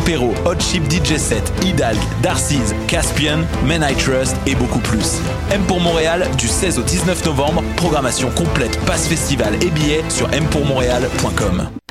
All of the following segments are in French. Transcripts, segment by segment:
Perrault, Hot Chip DJ Set, Hidalg, Darcy's, Caspian, Men I Trust et beaucoup plus. M pour Montréal du 16 au 19 novembre, programmation complète, passe festival et billets sur mpourmontréal.com.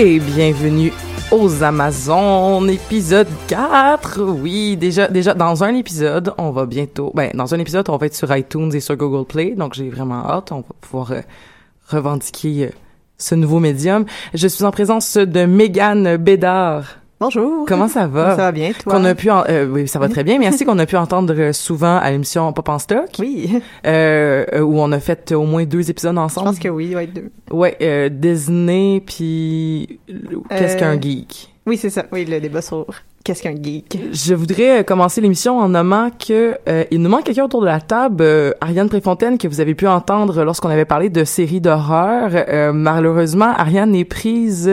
Et bienvenue aux Amazones, épisode 4. Oui, déjà, déjà, dans un épisode, on va bientôt, ben, dans un épisode, on va être sur iTunes et sur Google Play, donc j'ai vraiment hâte, on va pouvoir euh, revendiquer euh, ce nouveau médium. Je suis en présence de Mégane Bédard. Bonjour. Comment ça va? Ça va bien, toi? Qu'on a pu, en- euh, oui, ça va très bien. Merci qu'on a pu entendre euh, souvent à l'émission Pop en stock. Oui, Euh, euh, où on a fait au moins deux épisodes je ensemble. pense que oui, ouais, deux. Ouais, euh, Disney puis qu'est-ce Euh, qu'un geek? Oui, c'est ça. Oui, le débat sur qu'est-ce qu'un geek. Je voudrais commencer l'émission en nommant que euh, il nous manque quelqu'un autour de la table, euh, Ariane Préfontaine que vous avez pu entendre lorsqu'on avait parlé de séries d'horreur. Euh, malheureusement, Ariane est prise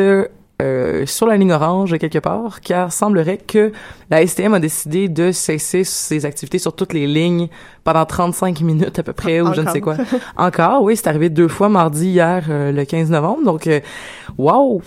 euh, sur la ligne orange quelque part, car semblerait que la STM a décidé de cesser ses activités sur toutes les lignes pendant 35 minutes à peu près, ou je ne sais quoi. Encore. Oui, c'est arrivé deux fois mardi hier, euh, le 15 novembre. Donc, euh, wow,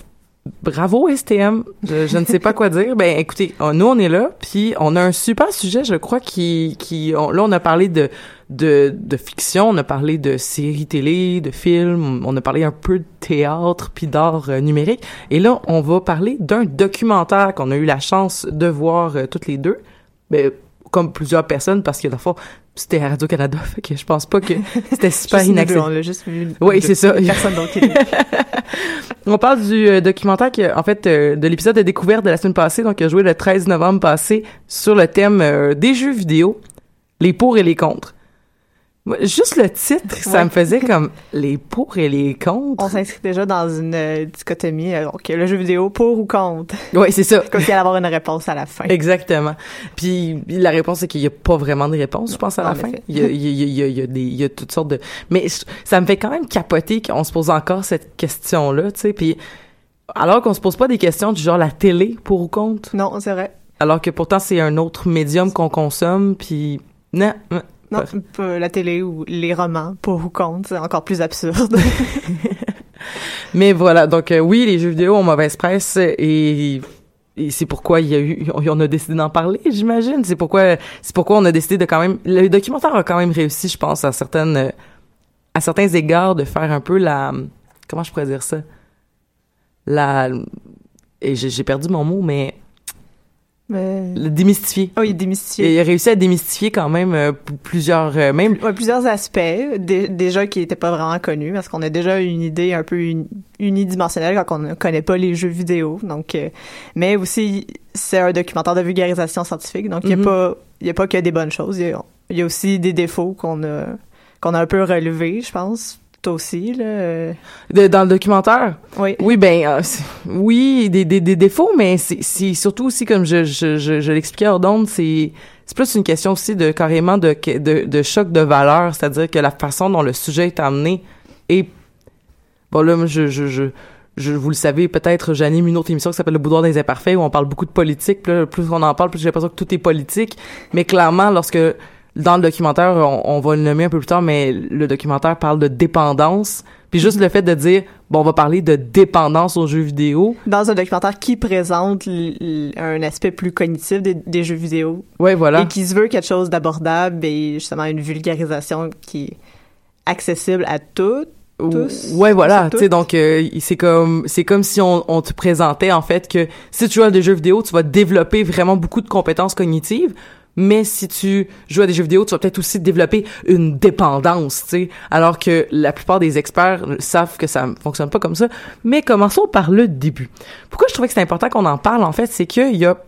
bravo STM. Je, je ne sais pas quoi dire. Ben, écoutez, on- nous on est là, puis on a un super sujet, je crois, qui, qui, on- là on a parlé de, de, de fiction, on a parlé de séries télé, de films, on a parlé un peu de théâtre puis d'art euh, numérique, et là on va parler d'un documentaire qu'on a eu la chance de voir euh, toutes les deux. Ben, comme plusieurs personnes, parce que dans le fond, c'était à Radio-Canada, fait que je pense pas que c'était super inaccessible. juste. Oui, c'est ça. Personne. On parle du euh, documentaire qui, en fait, euh, de l'épisode de découverte de la semaine passée, donc qui a joué le 13 novembre passé sur le thème euh, des jeux vidéo, les pour et les contre. Juste le titre, ça me faisait comme les pour et les contre. On s'inscrit déjà dans une euh, dichotomie. euh, Donc, le jeu vidéo pour ou contre. Oui, c'est ça. Comme s'il allait avoir une réponse à la fin. Exactement. Puis la réponse c'est qu'il y a pas vraiment de réponse, je pense à la fin. Il y a, il y a, il y a, il y a des, il y a toutes sortes de. Mais ça me fait quand même capoter qu'on se pose encore cette question-là, tu sais. Puis alors qu'on se pose pas des questions du genre la télé pour ou contre, Non, c'est vrai. alors que pourtant c'est un autre médium qu'on consomme. Puis non. non. Non, pas la télé ou les romans pour ou contre, c'est encore plus absurde. Mais voilà, donc euh, oui, les jeux vidéo ont mauvaise presse et, et c'est pourquoi il y a eu, on a décidé d'en parler, j'imagine. C'est pourquoi, c'est pourquoi on a décidé de quand même, le documentaire a quand même réussi, je pense, à certaines, euh, à certains égards, de faire un peu la, comment je pourrais dire ça, la, et j'ai perdu mon mot, mais Le démystifier. Oh, il est Et démystifié. il a réussi à démystifier quand même euh, plusieurs, euh, même Ouais, plusieurs aspects, dé- déjà qui n'étaient pas vraiment connus, parce qu'on a déjà une idée un peu uni- unidimensionnelle quand on ne connaît pas les jeux vidéo. Donc, euh, mais aussi, c'est un documentaire de vulgarisation scientifique, donc il n'y Mhm. a pas, il y a pas que des bonnes choses. Il y a, il y a aussi des défauts qu'on a, qu'on a un peu relevés, je pense. Toi aussi, là. euh, de- dans le documentaire? Oui. Oui, ben, euh, oui, des, des, des défauts, mais c'est c'est surtout aussi, comme je, je, je, je l'expliquais hors d'onde, c'est c'est plus une question aussi de carrément de, de, de choc de valeur, c'est-à-dire que la façon dont le sujet est amené est... Bon, là, je... je, je je, vous le savez, peut-être, j'anime une autre émission qui s'appelle Le Boudoir des Imparfaits, où on parle beaucoup de politique. Là, plus on en parle, plus j'ai l'impression que tout est politique. Mais clairement, lorsque dans le documentaire, on, on va le nommer un peu plus tard, mais le documentaire parle de dépendance. Puis juste le fait de dire, bon, on va parler de dépendance aux jeux vidéo. Dans un documentaire qui présente un aspect plus cognitif des, des jeux vidéo Ouais, voilà. et qui se veut quelque chose d'abordable et justement une vulgarisation qui est accessible à toutes. tous, ouais, voilà. Tu sais, donc euh, c'est comme c'est comme si on, on te présentait en fait que si tu joues à des jeux vidéo, tu vas développer vraiment beaucoup de compétences cognitives. Mais si tu joues à des jeux vidéo, tu vas peut-être aussi développer une dépendance, tu sais. Alors que la plupart des experts savent que ça fonctionne pas comme ça. Mais commençons par le début. Pourquoi je trouvais que c'est important qu'on en parle, en fait, c'est qu'il y a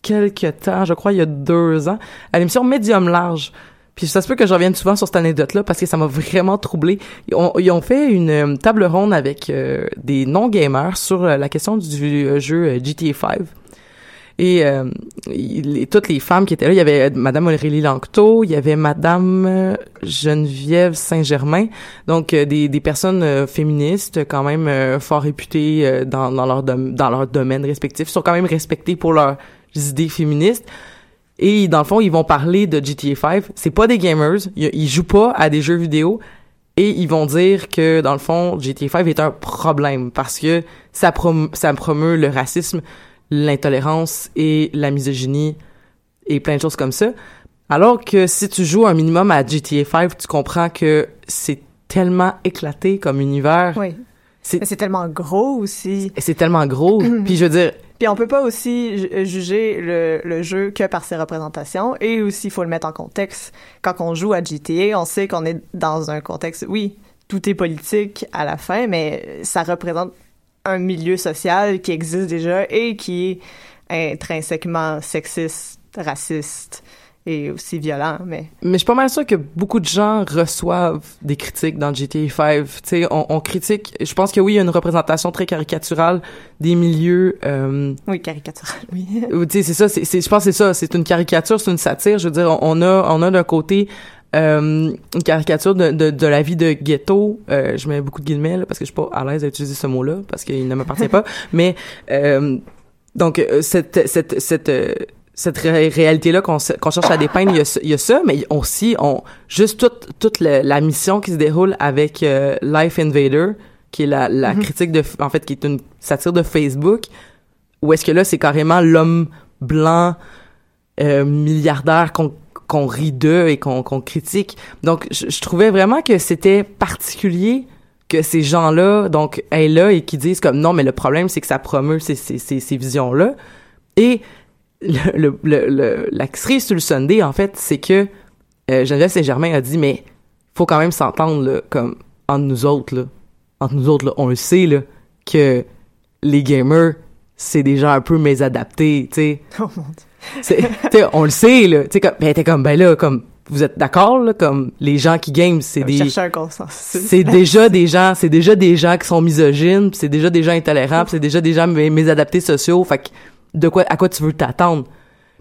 quelques temps, je crois il y a deux ans, à l'émission Médium Large, puis ça se peut que je revienne souvent sur cette anecdote-là parce que ça m'a vraiment troublé. Ils ont, fait une euh, table ronde avec euh, des non-gamers sur euh, la question du jeu GTA 5. Et euh, toutes les femmes qui étaient là, il y avait Madame Aurélie Lanctot, il y avait Madame euh, Geneviève Saint-Germain, donc euh, des, personnes euh, féministes quand même euh, fort réputées euh, dans, leur dans leur domaine respectif, sont quand même respectées pour leurs idées féministes. Et dans le fond, ils vont parler de GTA 5. C'est pas des gamers, ils, ils jouent pas à des jeux vidéo et ils vont dire que dans le fond, GTA 5 est un problème parce que ça ça promeut le racisme, l'intolérance et la misogynie et plein de choses comme ça. Alors que si tu joues un minimum à GTA 5, tu comprends que c'est tellement éclaté comme univers. Oui. C'est tellement gros aussi. c'est tellement gros. Puis je veux dire, Puis on peut pas aussi euh, juger le, le jeu que par ses représentations et aussi il faut le mettre en contexte. Quand on joue à GTA, on sait qu'on est dans un contexte, oui, tout est politique à la fin, mais ça représente un milieu social qui existe déjà et qui est intrinsèquement sexiste, raciste et aussi violent, mais Mais je suis pas mal sûre que beaucoup de gens reçoivent des critiques dans GTA 5. Tu sais, on, on critique. Je pense que oui, il y a une représentation très caricaturale des milieux. Euh, oui, caricatural, oui. ou, tu sais, c'est ça. C'est- je pense que c'est ça. C'est une caricature, c'est une satire. Je veux dire, on, on a, on a d'un côté euh, une caricature de, de, de la vie de ghetto. Euh, je mets beaucoup de guillemets là, parce que je suis pas à l'aise à utiliser ce mot-là parce qu'il ne m'appartient pas. Mais euh, donc euh, cette cette cette euh, cette ré- réalité-là qu'on cherche à dépeindre, il y, a, ça- il y a ça, mais aussi on juste toute toute la, la mission qui se déroule avec euh, Life Invader, qui est la, la critique de en fait qui est une satire de Facebook, où est-ce que là c'est carrément l'homme blanc euh, milliardaire qu'on qu'on rit d'eux et qu'on critique. Donc je, trouvais vraiment que c'était particulier que ces gens-là donc aient là et qui disent comme non mais le problème c'est que ça promeut ces ces ces, visions-là et le, le, la cerise sur le Sunday, en fait, c'est que euh, Geneviève Saint-Germain a dit, mais faut quand même s'entendre, comme, entre nous autres, là. Entre nous autres, là, on le sait, là, que les gamers, c'est déjà un peu mésadapté, tu sais. Oh mon dieu. On le sait, là. Tu comme, ben, t'es comme, ben là, comme, vous êtes d'accord, là, comme, les gens qui game, c'est des... Chercher un consensus. C'est déjà des gens, c'est déjà des gens qui sont misogynes, pis c'est déjà des gens intolérants, c'est déjà des gens mé- mésadaptés sociaux. Fait que de quoi, à quoi tu veux t'attendre?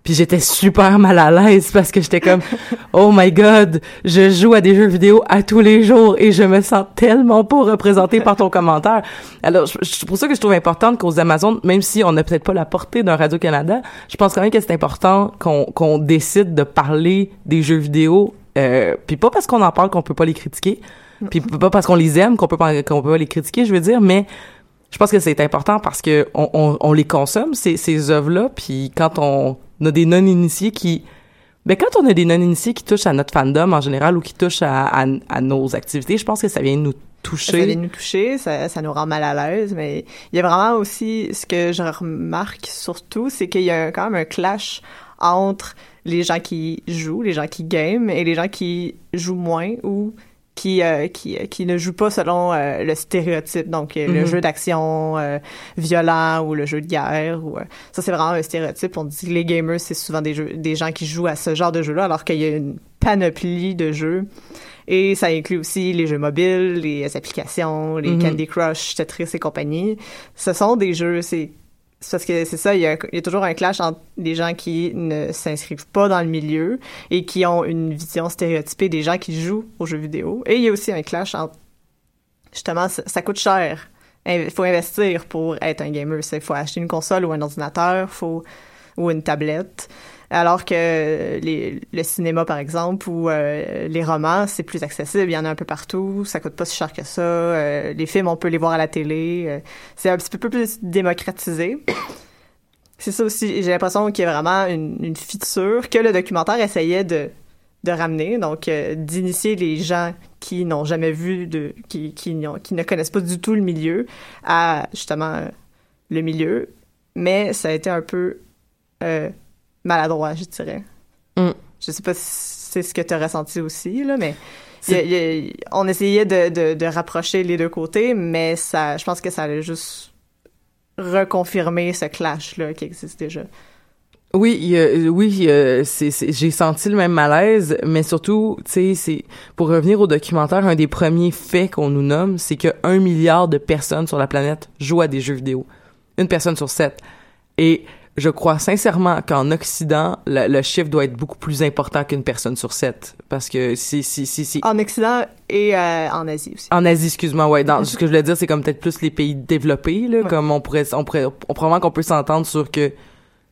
Puis j'étais super mal à l'aise parce que j'étais comme, oh my god, je joue à des jeux vidéo à tous les jours et je me sens tellement pas représentée par ton commentaire. Alors c'est pour ça que je trouve important qu'aux Amazon, même si on n'a peut-être pas la portée d'un Radio Canada, je pense quand même que c'est important qu'on qu'on décide de parler des jeux vidéo. Euh, puis pas parce qu'on en parle qu'on peut pas les critiquer, puis pas parce qu'on les aime qu'on peut pas qu'on peut pas les critiquer, je veux dire, mais je pense que c'est important parce que on, on, on les consomme ces ces œuvres là, puis quand on a des non initiés qui ben quand on a des non initiés qui touchent à notre fandom en général ou qui touchent à, nos activités, je pense que ça vient nous toucher. Ça vient nous toucher, ça, ça nous rend mal à l'aise, mais il y a vraiment aussi, ce que je remarque surtout, c'est qu'il y a quand même un clash entre les gens qui jouent, les gens qui game, et les gens qui jouent moins ou qui euh, qui qui ne jouent pas selon euh, le stéréotype donc euh, le Mhm. jeu d'action euh, violent ou le jeu de guerre ou euh, ça c'est vraiment un stéréotype on dit que les gamers c'est souvent des jeux des gens qui jouent à ce genre de jeu là alors qu'il y a une panoplie de jeux et ça inclut aussi les jeux mobiles les applications les Mhm. Candy Crush Tetris et compagnie ce sont des jeux c'est parce que c'est ça, il y, a, toujours un clash entre les gens qui ne s'inscrivent pas dans le milieu et qui ont une vision stéréotypée des gens qui jouent aux jeux vidéo. Et il y a aussi un clash entre, justement, ça, ça coûte cher. Il faut investir pour être un gamer. Il faut acheter une console ou un ordinateur, faut, ou une tablette. Alors que le cinéma, par exemple, ou euh, les romans, c'est plus accessible. Il y en a un peu partout. Ça coûte pas si cher que ça. Euh, les films, on peut les voir à la télé. Euh, c'est un petit peu plus démocratisé. C'est ça aussi. J'ai l'impression qu'il y a vraiment une, feature que le documentaire essayait de, ramener. Donc, d'initier les gens qui n'ont jamais vu, qui, ne connaissent pas du tout le milieu à, justement, le milieu. Mais ça a été un peu maladroit, je dirais. Mm. Je sais pas si c'est ce que tu as ressenti aussi, là, mais il il on essayait de, de, de rapprocher les deux côtés, mais ça, je pense que ça allait juste reconfirmer ce clash-là qui existe déjà. Oui, oui, euh, j'ai senti le même malaise, mais surtout, tu sais, c'est pour revenir au documentaire, un des premiers faits qu'on nous nomme, c'est que un milliard de personnes sur la planète jouent à des jeux vidéo, une personne sur sept. Et je crois sincèrement qu'en Occident, le, le chiffre doit être beaucoup plus important qu'une personne sur sept, parce que si si si si En Occident et euh, en Asie aussi. en Asie, excuse-moi, ouais. Dans, ce que je voulais dire, c'est comme peut-être plus les pays développés, là, Ouais. comme on pourrait, on pourrait, on, probablement qu'on peut s'entendre sur que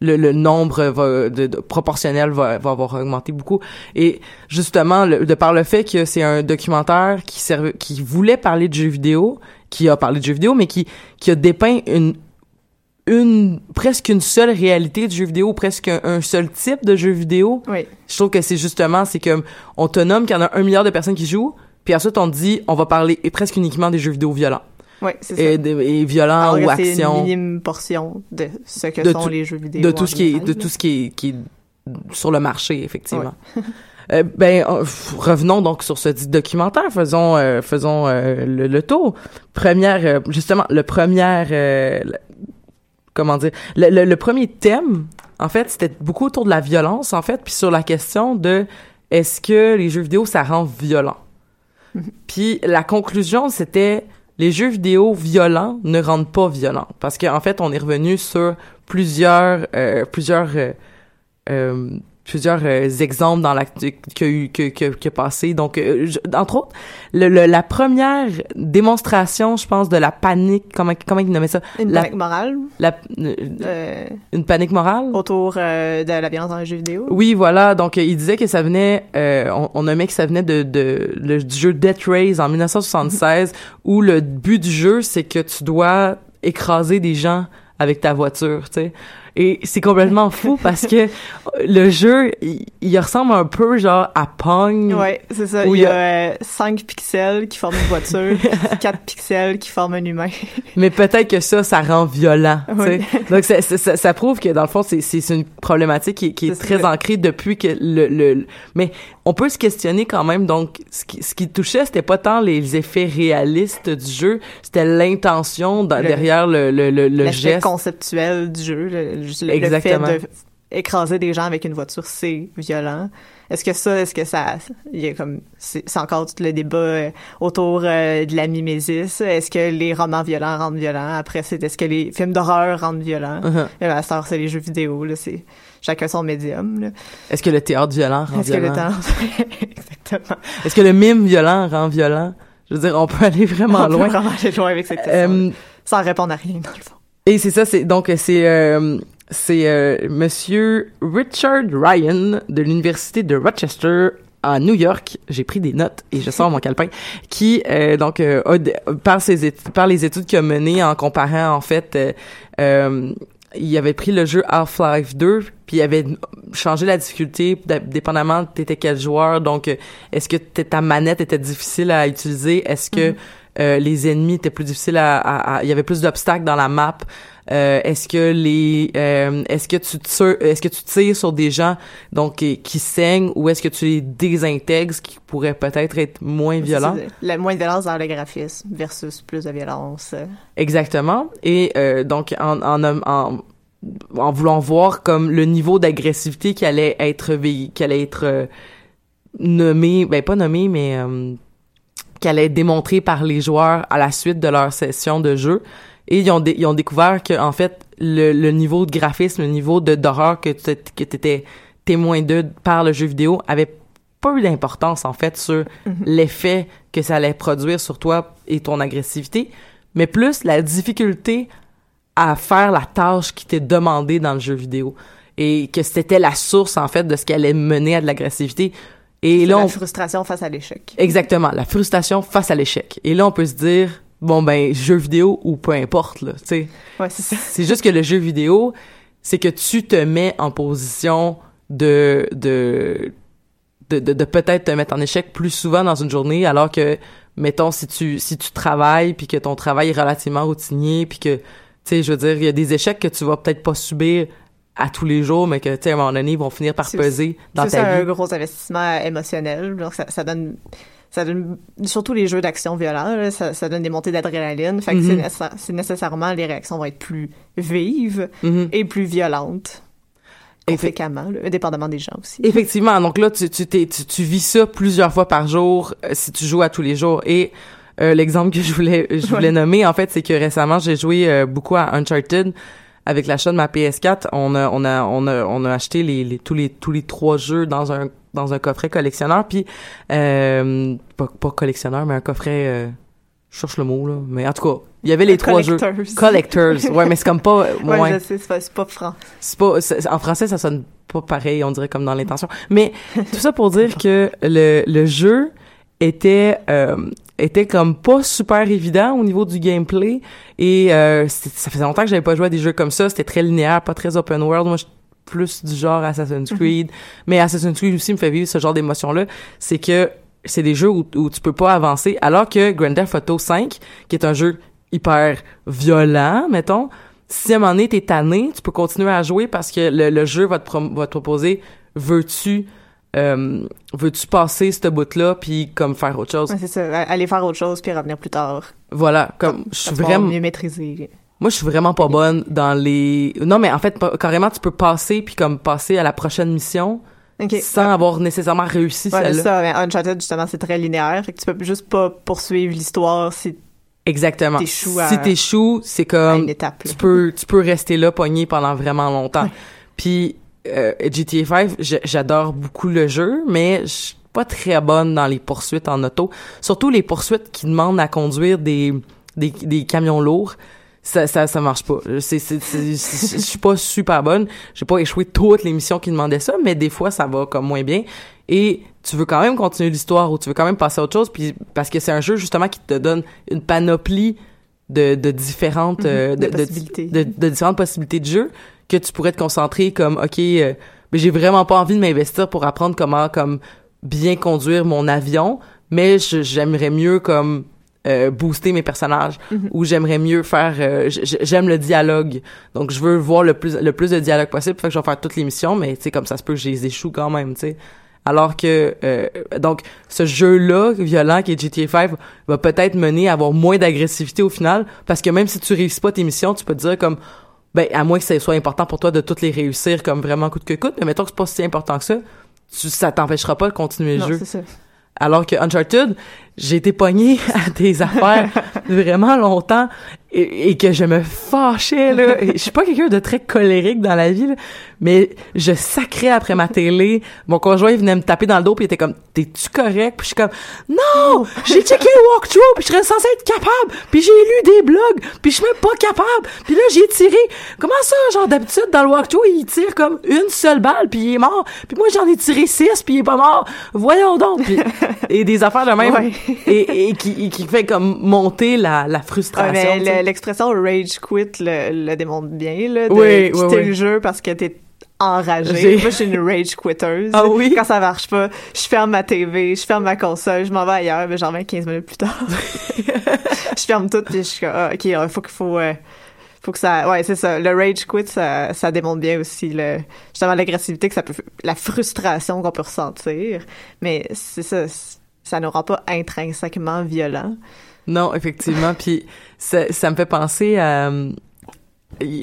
le, le nombre va, de, de- proportionnel va, va avoir augmenté beaucoup. Et justement, le- de par le fait que c'est un documentaire qui servait, qui voulait parler de jeux vidéo, qui a parlé de jeux vidéo, mais qui, qui a dépeint une, une, presque une seule réalité de jeux vidéo, presque un, un seul type de jeux vidéo. Oui. Je trouve que c'est justement, c'est comme, on te nomme qu'il y en a un milliard de personnes qui jouent, puis ensuite on te dit, on va parler et presque uniquement des jeux vidéo violents. Oui, c'est ça. Et, violents Alors ou que c'est une minime portion de ce que De sont tout- les jeux vidéo. De tout ce qui est, de tout ce qui est, qui est sur le marché, effectivement. Euh, ben, euh, revenons donc sur ce dit documentaire. Faisons, euh, faisons le, le tour. Première, justement, le premier, le- comment dire, le, le- le premier thème, en fait, c'était beaucoup autour de la violence, en fait, puis sur la question de est-ce que les jeux vidéo ça rend violent? Puis la conclusion, c'était les jeux vidéo violents ne rendent pas violents parce qu'en fait, on est revenu sur plusieurs euh, plusieurs euh, euh, plusieurs euh, exemples dans l'actu qu'il y a eu que que, que passé donc euh, je- entre autres le, le- la première démonstration je pense de la panique comment comment ils nommaient ça? Une la, panique morale? la- euh, une panique morale? autour de la violence dans les jeux vidéo? oui, voilà. Donc, il disait que ça venait, on, on nommait que ça venait de, de le, du jeu Death Race en 1976, où le but du jeu, c'est que tu dois écraser des gens avec ta voiture, tu sais. Et c'est complètement fou parce que le jeu, il, il ressemble un peu genre à Pong. Ouais, c'est ça. Où il y a 5 pixels qui forment une voiture, 4 pixels qui forment un humain. Mais peut-être que ça, ça rend violent. Oui. Donc ça, ça, ça- ça prouve que dans le fond, c'est une problématique qui, est- qui est C'est très ça. ancrée depuis que le, le le- mais on peut se questionner quand même. Donc ce qui ce qui touchait, c'était pas tant les effets réalistes du jeu, c'était l'intention derrière le le le, le geste. conceptuel du jeu, le, juste le- le fait de écraser des gens avec une voiture, c'est violent. Est-ce que ça, est-ce que ça, il y a comme, c'est encore tout le débat euh, autour euh, de la mimésis. Est-ce que les romans violents rendent violents? Après, c'est est-ce que les films d'horreur rendent violents? Heure, c'est les jeux vidéo, là, c'est chacun son médium. Est-ce que le théâtre violent rend Est-ce que le violent? temps, exactement. Est-ce que le mime violent rend violent? Je veux dire, on peut aller vraiment On peut loin. vraiment aller loin avec cette question. Euh, sans répondre à rien, dans le fond. Et c'est ça, c'est donc c'est euh, c'est euh, Monsieur Richard Ryan de l'université de Rochester à New York. J'ai pris des notes et je sors mon calepin qui euh, donc euh, par ses par les études qu'il a menées en comparant en fait euh, euh, il avait pris le jeu Half-Life 2 puis il avait changé la difficulté dépendamment de t'étais quel joueur. Donc euh, est-ce que ta manette était difficile à utiliser? Est-ce que euh, les ennemis étaient plus difficiles à, à- à- il y avait plus d'obstacles dans la map. Euh, est-ce que les euh, est-ce que tu tires est-ce que tu tires sur des gens donc qui, qui saignent ou est-ce que tu les désintègres ce qui pourrait peut-être être moins violent? La moins de violence dans le graphisme versus plus de violence. Exactement. Et euh, donc, en, en, en, en voulant voir comme le niveau d'agressivité qui allait être qui allait être euh, nommé, ben pas nommé, mais euh, qui allait être démontré par les joueurs à la suite de leur session de jeu. Et ils ont, dé- ils ont découvert que en fait, le, le niveau de graphisme, le niveau de d'horreur que tu que étais témoin de par le jeu vidéo avait pas eu d'importance en fait sur l'effet que ça allait produire sur toi et ton agressivité, mais plus la difficulté à faire la tâche qui t'est demandée dans le jeu vidéo et que c'était la source en fait de ce qui allait mener à de l'agressivité. Et là, la on, frustration face à l'échec. exactement, la frustration face à l'échec. Et là, on peut se dire, bon ben, jeu vidéo ou peu importe, là, tu sais. Ouais, c'est ça. C'est juste que le jeu vidéo, c'est que tu te mets en position de de de, de, de peut-être te mettre en échec plus souvent dans une journée, alors que mettons si tu si tu travailles puis que ton travail est relativement routinier puis que tu sais je veux dire il y a des échecs que tu vas peut-être pas subir à tous les jours mais que tu sais à un moment donné ils vont finir par C'est- peser dans C'est ta ça, un vie. gros investissement émotionnel. Donc, ça, ça donne, ça donne, surtout les jeux d'action violents, là, ça, ça donne des montées d'adrénaline. Fait que c'est Mhm. nécessaire- c'est nécessairement, les réactions vont être plus vives Mhm. et plus violentes. Effe- Conséquemment, là, indépendamment des gens aussi. Effectivement, donc là, tu, tu, tu, tu vis ça plusieurs fois par jour euh, si tu joues à tous les jours. Et euh, l'exemple que je voulais, je voulais nommer, en fait, c'est que récemment, j'ai joué euh, beaucoup à Uncharted. Avec l'achat de ma PS4, on a, on a, on a, on a acheté les, les, tous les, tous les trois jeux dans un, dans un coffret collectionneur. Puis, euh, pas, pas collectionneur, mais un coffret, euh, je cherche le mot, là. Mais en tout cas, il y avait les trois jeux. Collectors. Collectors. Ouais, mais c'est comme pas, Ouais, ouais. je sais, c'est pas, c'est pas franc. C'est pas, en français, ça sonne pas pareil, on dirait comme dans l'intention. Mais tout ça pour dire que le, le jeu était, euh, était comme pas super évident au niveau du gameplay et euh, ça faisait longtemps que j'avais pas joué à des jeux comme ça. C'était très linéaire, pas très open world. Moi, je suis plus du genre Assassin's Creed, mais Assassin's Creed aussi me fait vivre ce genre d'émotion-là. C'est que c'est des jeux où, où tu peux pas avancer, alors que Grand Theft Auto 5, qui est un jeu hyper violent, mettons, si à un moment donné t'es tanné, tu peux continuer à jouer parce que le, le jeu va te, va te proposer veux-tu euh, veux-tu passer ce bout-là puis comme faire autre chose? Ouais, c'est ça. Aller faire autre chose puis revenir plus tard. Voilà, comme je suis vraiment mieux maîtriser. moi je suis vraiment pas bonne dans les non mais en fait carrément tu peux passer puis comme passer à la prochaine mission sans avoir nécessairement réussi Ouais, c'est celle-là. ça. Mais Uncharted, justement, c'est très linéaire. Fait que tu peux juste pas poursuivre l'histoire si Exactement. T'échoues à- Si t'échoues, c'est à comme une étape. là. tu peux tu peux rester là pogné pendant vraiment longtemps. Puis euh, GTA 5, j'ai- j'adore beaucoup le jeu, mais je suis pas très bonne dans les poursuites en auto, surtout les poursuites qui demandent à conduire des des, des camions lourds. Ça, ça, ça marche pas. Je suis pas super bonne. J'ai pas échoué toutes les missions qui demandaient ça, mais des fois, ça va comme moins bien. Et tu veux quand même continuer l'histoire ou tu veux quand même passer à autre chose, puis parce que c'est un jeu, justement, qui te donne une panoplie de, de différentes, euh, de de, possibilités. de, de différentes possibilités de jeu que tu pourrais te concentrer comme, OK, euh, mais j'ai vraiment pas envie de m'investir pour apprendre comment, comme, bien conduire mon avion, mais je- j'aimerais mieux, comme, euh, booster mes personnages ou j'aimerais mieux faire euh, j'aime le dialogue. Donc je veux voir le plus le plus de dialogue possible fait que je vais faire toutes les missions mais tu sais comme ça se peut que je les échoue quand même tu sais alors que euh, donc ce jeu là violent qui est GTA 5 va peut-être mener à avoir moins d'agressivité au final parce que même si tu réussis pas tes missions tu peux te dire comme ben à moins que ça soit important pour toi de toutes les réussir comme vraiment coûte que coûte mais mettons que c'est pas si important que ça tu, ça t'empêchera pas de continuer le Non, jeu ça. alors que Uncharted, j'ai été pogné à des affaires vraiment longtemps et, et que je me fâchais là. Je suis pas quelqu'un de très colérique dans la vie, là, mais je sacrais après ma télé. Mon conjoint il venait me taper dans le dos puis il était comme "T'es-tu correct? Puis je suis comme "Non, j'ai checké le walkthrough puis je serais censé être capable. Puis j'ai lu des blogs puis je suis même pas capable. Puis là j'ai tiré. Comment ça genre d'habitude dans le walkthrough il tire comme une seule balle puis il est mort? Puis moi j'en ai tiré six puis il est pas mort. Voyons donc. Et des affaires de même Ouais. et, et qui, et qui fait comme monter la, la frustration. le- l'expression rage quit le, le démontre bien, là, de Oui, quitter oui, oui. le jeu parce que t'es enragée. Moi, je suis une rage quitter. Ah oui? Quand ça marche pas, je ferme ma TV, je ferme ma console, je m'en vais ailleurs, mais j'en reviens 15 minutes plus tard. je ferme tout, puis je suis comme, ah, OK, il faut qu'il faut... euh, faut que ça ouais c'est ça le rage quit ça, ça démontre bien aussi le justement l'agressivité que ça peut la frustration qu'on peut ressentir mais c'est ça ça nous rend pas intrinsèquement violent Non, effectivement. Puis ça, ça me fait penser à euh,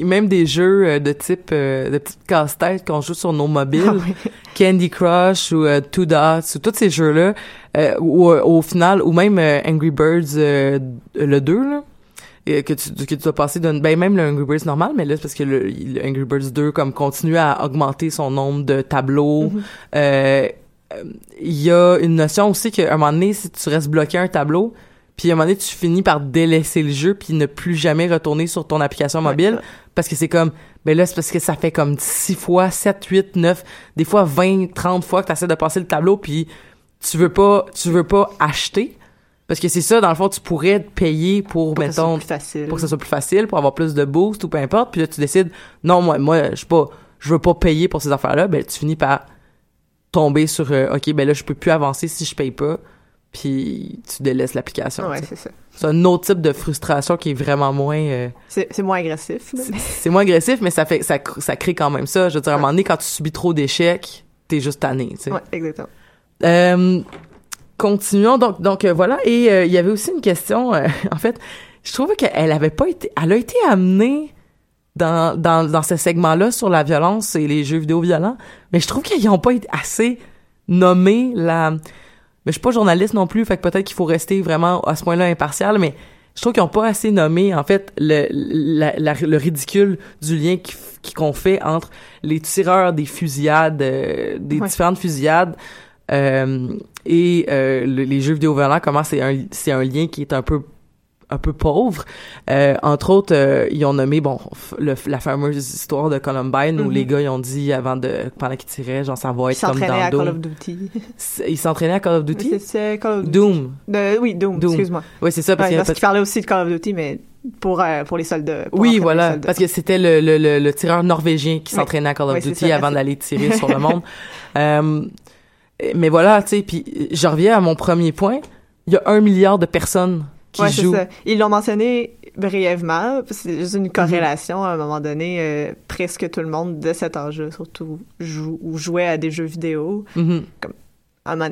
même des jeux euh, de type euh, de petites casse-têtes qu'on joue sur nos mobiles, Ah oui. Candy Crush ou euh, Two Dots ou tous ces jeux-là, euh, ou au final, ou même Angry Birds le 2 là. que tu que tu as passé d'un ben même le Angry Birds normal mais là c'est parce que le, le Angry Birds 2 comme continue à augmenter son nombre de tableaux euh, il y a une notion aussi qu'à un moment donné si tu restes bloqué à un tableau puis à un moment donné tu finis par délaisser le jeu puis ne plus jamais retourner sur ton application mobile parce que c'est comme ben là c'est parce que ça fait comme 6 fois 7 8 9 des fois 20 30 fois que tu essaies de passer le tableau puis tu veux pas tu veux pas acheter parce que c'est ça dans le fond tu pourrais te payer pour, pour que ça soit mettons plus facile pour que ça soit plus facile, pour avoir plus de boost ou peu importe. Puis là, tu décides, non, moi, moi, je pas, je veux pas payer pour ces affaires-là. Ben, tu finis par tomber sur, euh, ok, ben là, je peux plus avancer si je paye pas. Puis tu délaisses l'application. ouais c'est ça c'est un autre type de frustration qui est vraiment moins, euh, c'est moins agressif c'est- moins agressif, mais ça fait, ça, ça crée quand même ça. Je veux dire, à un moment donné, quand tu subis trop d'échecs, t'es juste tanné, tu sais. ouais exactement Euh, continuons donc donc euh, voilà et euh, il y avait aussi une question euh, en fait je trouvais qu'elle avait pas été elle a été amenée dans dans dans ce segment là sur la violence et les jeux vidéo violents mais je trouve qu'ils ont pas été assez nommé la mais je suis pas journaliste non plus fait que peut-être qu'il faut rester vraiment à ce point-là impartial mais je trouve qu'ils ont pas assez nommé en fait le la- la- le ridicule du lien qu'on fait entre les tireurs des fusillades euh, des Ouais. différentes fusillades euh, et euh, le- les jeux vidéo violents comment c'est un c'est un lien qui est un peu un peu pauvre. Euh, entre autres, euh, ils ont nommé bon f- le- la fameuse histoire de Columbine où Mhm. les gars ils ont dit avant de pendant qu'ils tiraient genre ça va être comme s'entraînait à dans Call of Doom. Duty Ils s'entraînaient à Call of Duty? C'est- Call of Duty Doom. De- oui Doom, Doom. excuse-moi Oui, c'est ça parce Ouais, parce qu'il parlait aussi de Call of Duty mais pour euh, pour les soldats pour Oui, voilà, soldats. parce que c'était le, le, le, le tireur norvégien qui Oui. s'entraînait à Call of Oui, Duty ça. avant d'aller tirer sur le monde. Euh, mais voilà, tu sais, puis je reviens à mon premier point. Il y a un milliard de personnes qui Ouais, c'est ça. Ils l'ont mentionné brièvement, c'est juste une corrélation à un moment donné. euh, presque tout le monde de cet âge-là, surtout, joue ou jouait à des jeux vidéo. Mhm.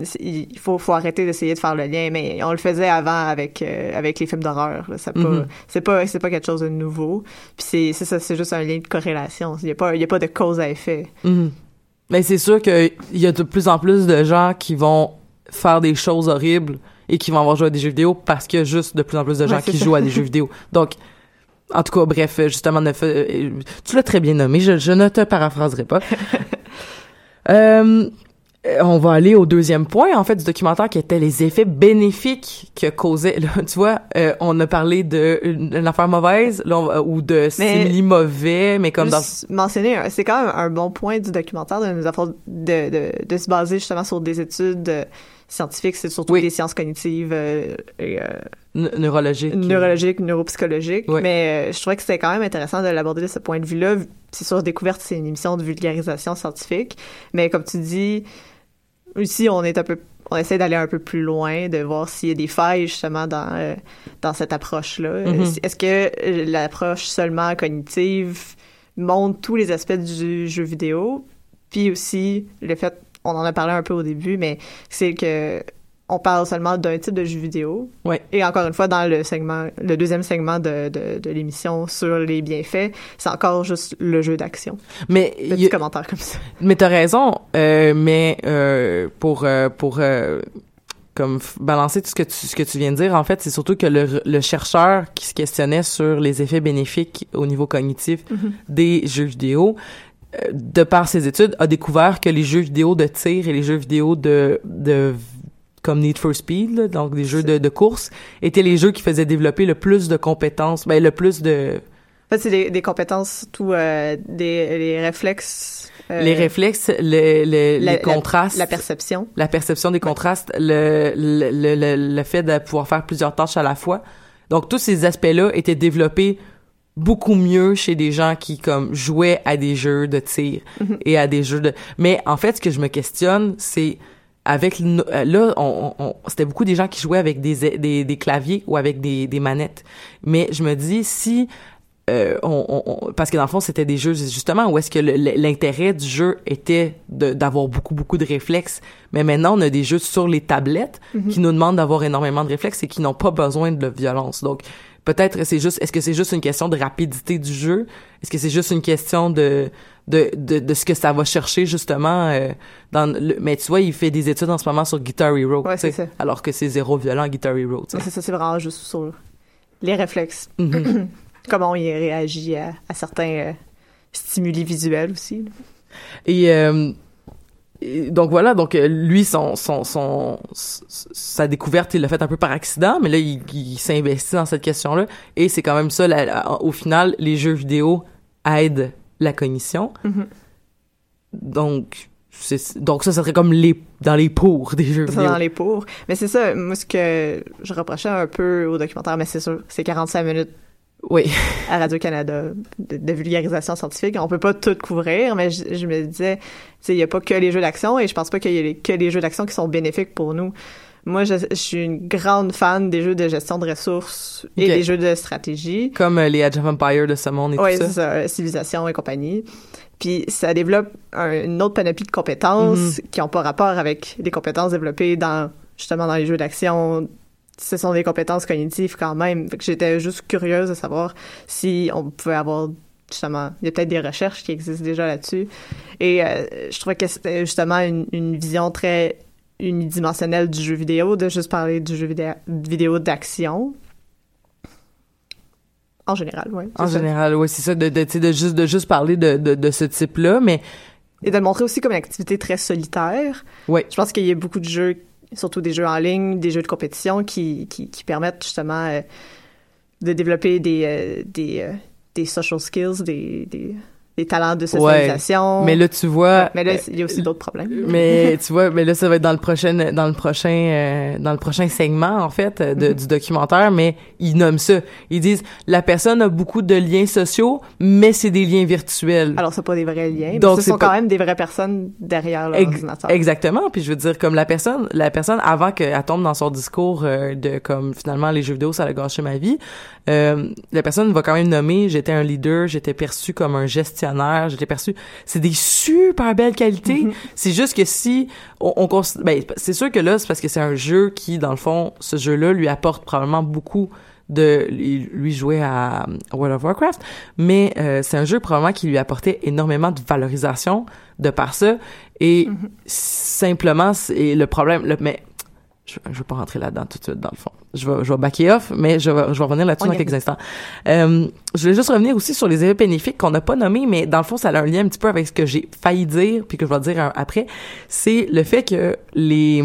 C'est- il faut, faut arrêter d'essayer de faire le lien, mais on le faisait avant avec euh, avec les films d'horreur. là. Ça pas- Mhm. C'est pas c'est pas quelque chose de nouveau. Puis c'est c'est ça, c'est juste un lien de corrélation. Il y a pas y a pas de cause à effet. Mhm. Mais c'est sûr qu'il y a de plus en plus de gens qui vont faire des choses horribles et qui vont avoir joué à des jeux vidéo parce qu'il y a juste de plus en plus de gens Ouais, qui ça. jouent à des jeux vidéo. Donc, en tout cas, bref, justement, ne fait- euh, tu l'as très bien nommé, je, je ne te paraphraserai pas. Euh, on va aller au deuxième point, en fait, du documentaire qui était les effets bénéfiques que causait. Là, tu vois, euh, on a parlé de une, affaire mauvaise, là, on va- ou de simili mauvais, mais comme dans Juste mentionner, euh, c'est quand même un bon point du documentaire de nous avoir de, de, de se baser justement sur des études euh, scientifiques, c'est surtout Oui. des sciences cognitives euh, et euh, n- neurologique. neurologiques, neuropsychologiques. Mais euh, je trouvais que c'était quand même intéressant de l'aborder de ce point de vue-là. C'est sûr, découverte, c'est une émission de vulgarisation scientifique, mais comme tu dis, ici on est un peu on essaie d'aller un peu plus loin, de voir s'il y a des failles justement dans euh, dans cette approche-là. Mhm. Est-ce que l'approche seulement cognitive montre tous les aspects du jeu vidéo, puis aussi le fait, on en a parlé un peu au début, mais c'est que on parle seulement d'un type de jeu vidéo. Ouais. Et encore une fois, dans le segment, le deuxième segment de, de, de l'émission sur les bienfaits, c'est encore juste le jeu d'action. Mais Petit a- commentaire comme ça. Mais t'as raison, euh, mais euh, pour euh, pour comme balancer tout ce que tu ce que tu viens de dire, en fait, c'est surtout que le, le chercheur qui se questionnait sur les effets bénéfiques au niveau cognitif des jeux vidéo, de par ses études, a découvert que les jeux vidéo de tir et les jeux vidéo de de comme Need for Speed, là, donc des jeux de, de course, étaient les jeux qui faisaient développer le plus de compétences, ben le plus de En fait, c'est des, des compétences, surtout euh, des les réflexes. euh, les réflexes, le- le- la- les contrastes, La perception. la perception des contrastes, le, le, le, le fait de pouvoir faire plusieurs tâches à la fois. Donc, tous ces aspects-là étaient développés beaucoup mieux chez des gens qui comme jouaient à des jeux de tir Mhm. et à des jeux de mais en fait ce que je me questionne c'est avec euh, là on, on- c'était beaucoup des gens qui jouaient avec des, des, des claviers ou avec des, des manettes. Mais je me dis si euh, on, on- parce que dans le fond c'était des jeux justement où est-ce que l'intérêt du jeu était d'avoir beaucoup beaucoup de réflexes. Mais maintenant on a des jeux sur les tablettes qui nous demandent d'avoir énormément de réflexes et qui n'ont pas besoin de violence. Donc peut-être c'est juste est-ce que c'est juste une question de rapidité du jeu? Est-ce que c'est juste une question de de, de, de ce que ça va chercher justement euh, dans le, mais tu vois il fait des études en ce moment sur Guitar Hero Ouais, ça. alors que c'est zéro violent Guitar Hero c'est ça, c'est vraiment juste sur les réflexes. Mhm. Comment il réagit à, à certains euh, stimuli visuels aussi. là. Et, euh, et donc voilà, donc euh, lui, son, son, son, sa découverte, il l'a fait un peu par accident, mais là, il, il s'est investi dans cette question-là. Et c'est quand même ça, la- la- au final, les jeux vidéo aident la cognition. Mhm. Donc, donc ça, ça serait comme les, dans les pour des jeux Ça vidéo. dans les pour. Mais c'est ça, moi, ce que je reprochais un peu au documentaire, mais c'est sûr, c'est 45 minutes Oui. à Radio-Canada de, de vulgarisation scientifique. On peut pas tout couvrir, mais je, je me disais, tu sais, il y a pas que les jeux d'action et je pense pas qu'il y ait que les jeux d'action qui sont bénéfiques pour nous. Moi, je, je suis une grande fan des jeux de gestion de ressources et des jeux de stratégie. Comme euh, les Age of Empire de ce monde et Oui, tout c'est ça. ça, euh, civilisation et compagnie. Puis ça développe un- une autre panoplie de compétences qui ont pas rapport avec les compétences développées dans justement dans les jeux d'action. Ce sont des compétences cognitives quand même. Fait que j'étais juste curieuse de savoir si on pouvait avoir justement, il y a peut-être des recherches qui existent déjà là-dessus. Et euh, je trouvais que c'était justement une, une vision très unidimensionnelle du jeu vidéo, de juste parler du jeu vidéo, vidéo d'action. En général, oui. En général, oui, c'est ça, de, de, juste, de juste parler de, de, de ce type-là, mais Et de le montrer aussi comme une activité très solitaire. Oui. Je pense qu'il y a beaucoup de jeux, surtout des jeux en ligne, des jeux de compétition qui, qui, permettent justement euh, de développer des, euh, euh, des social skills, des, des talents de socialisation. mais là, tu vois... Mais là, euh, il y a aussi d'autres problèmes. Mais tu vois, mais là ça va être dans le prochain dans le prochain euh, dans le prochain segment en fait euh, de- du documentaire, mais ils nomment ça. Ils disent la personne a beaucoup de liens sociaux, mais c'est des liens virtuels. Alors, c'est pas des vrais liens, Donc, mais ce sont pas- quand même des vraies personnes derrière Ex- l'ordinateur. Exactement. Puis je veux dire, comme la personne, la personne avant qu'elle tombe dans son discours euh, de comme finalement les jeux vidéo ça a gâché ma vie, euh, la personne va quand même nommer j'étais un leader, j'étais perçu comme un gestionnaire, j'étais perçu. C'est des super belles qualités. C'est juste que si on, on ben c'est sûr que là c'est parce que c'est un jeu qui dans le fond ce jeu-là lui apporte probablement beaucoup de lui jouer à World of Warcraft, mais euh, c'est un jeu probablement qui lui apportait énormément de valorisation de par ça et simplement c'est le problème le, mais je, je veux pas rentrer là-dedans tout de suite dans le fond. Je vais je vais backer off mais je vais je vais revenir là-dessus dans quelques instants. Euh, je voulais juste revenir aussi sur les effets bénéfiques qu'on n'a pas nommés mais dans le fond ça a un lien un petit peu avec ce que j'ai failli dire puis que je vais dire après, c'est le fait que les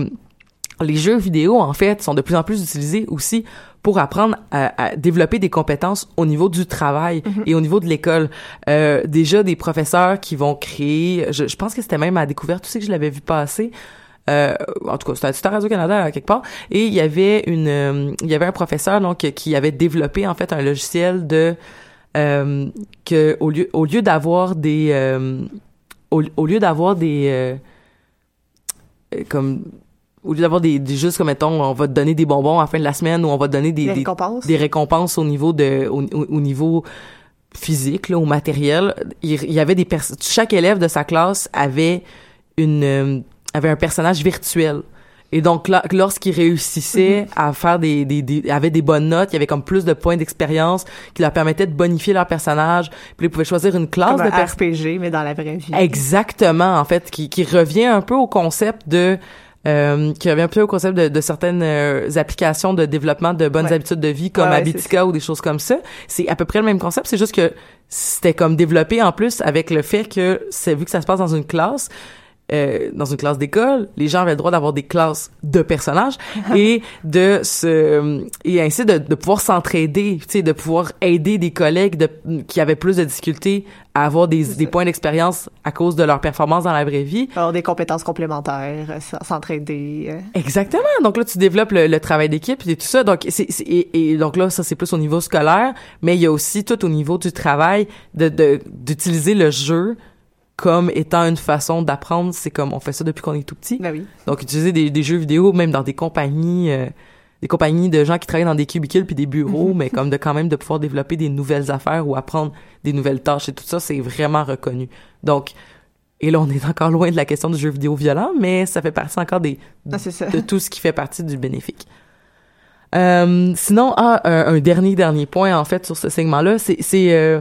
les jeux vidéo, en fait, sont de plus en plus utilisés aussi pour apprendre à, à développer des compétences au niveau du travail et au niveau de l'école. Euh, déjà, des professeurs qui vont créer, je, je pense que c'était même à découverte, tu sais que je l'avais vu passer, euh, en tout cas, c'était à Radio-Canada à quelque part, et il y avait une, euh, il y avait un professeur donc qui avait développé en fait un logiciel de euh, que au lieu au lieu d'avoir des au, au lieu d'avoir des comme au lieu d'avoir des, des juste comme mettons on va te donner des bonbons à la fin de la semaine ou on va te donner des, Des récompenses. des récompenses au niveau de au, au- au niveau physique là, au matériel il, il y avait des chaque élève de sa classe avait une avait un personnage virtuel et donc là, lorsqu'ils réussissaient à faire des, des, des avaient des bonnes notes, il y avait comme plus de points d'expérience qui leur permettaient de bonifier leur personnage. Puis ils pouvaient choisir une classe Comme de un pers- RPG, mais dans la vraie vie. Exactement, en fait, qui, qui revient un peu au concept de euh, qui revient un peu au concept de, de certaines euh, applications de développement de bonnes Ouais. habitudes de vie comme ouais, Habitica ou des choses comme ça. C'est à peu près le même concept, c'est juste que c'était comme développé en plus avec le fait que c'est vu que ça se passe dans une classe, euh, dans une classe d'école, les gens avaient le droit d'avoir des classes de personnages et de se et ainsi de, de pouvoir s'entraider, tu sais, de pouvoir aider des collègues de, qui avaient plus de difficultés à avoir des, des points d'expérience à cause de leur performance dans la vraie vie. Avoir des compétences complémentaires, euh, s'entraider. euh. Exactement. Donc là, tu développes le, le travail d'équipe et tout ça. Donc c'est et, et donc là, ça c'est plus au niveau scolaire, mais il y a aussi tout au niveau du travail de de- d'utiliser le jeu comme étant une façon d'apprendre. C'est comme on fait ça depuis qu'on est tout petit. Ben oui. Donc utiliser des, des jeux vidéo même dans des compagnies euh, des compagnies de gens qui travaillent dans des cubicules puis des bureaux mais comme de quand même de pouvoir développer des nouvelles affaires ou apprendre des nouvelles tâches et tout ça c'est vraiment reconnu. Donc et là on est encore loin de la question du jeu vidéo violent mais ça fait partie encore des Ah, de tout ce qui fait partie du bénéfique. Euh, sinon, ah, un, un dernier dernier point en fait sur ce segment-là, c'est c'est euh,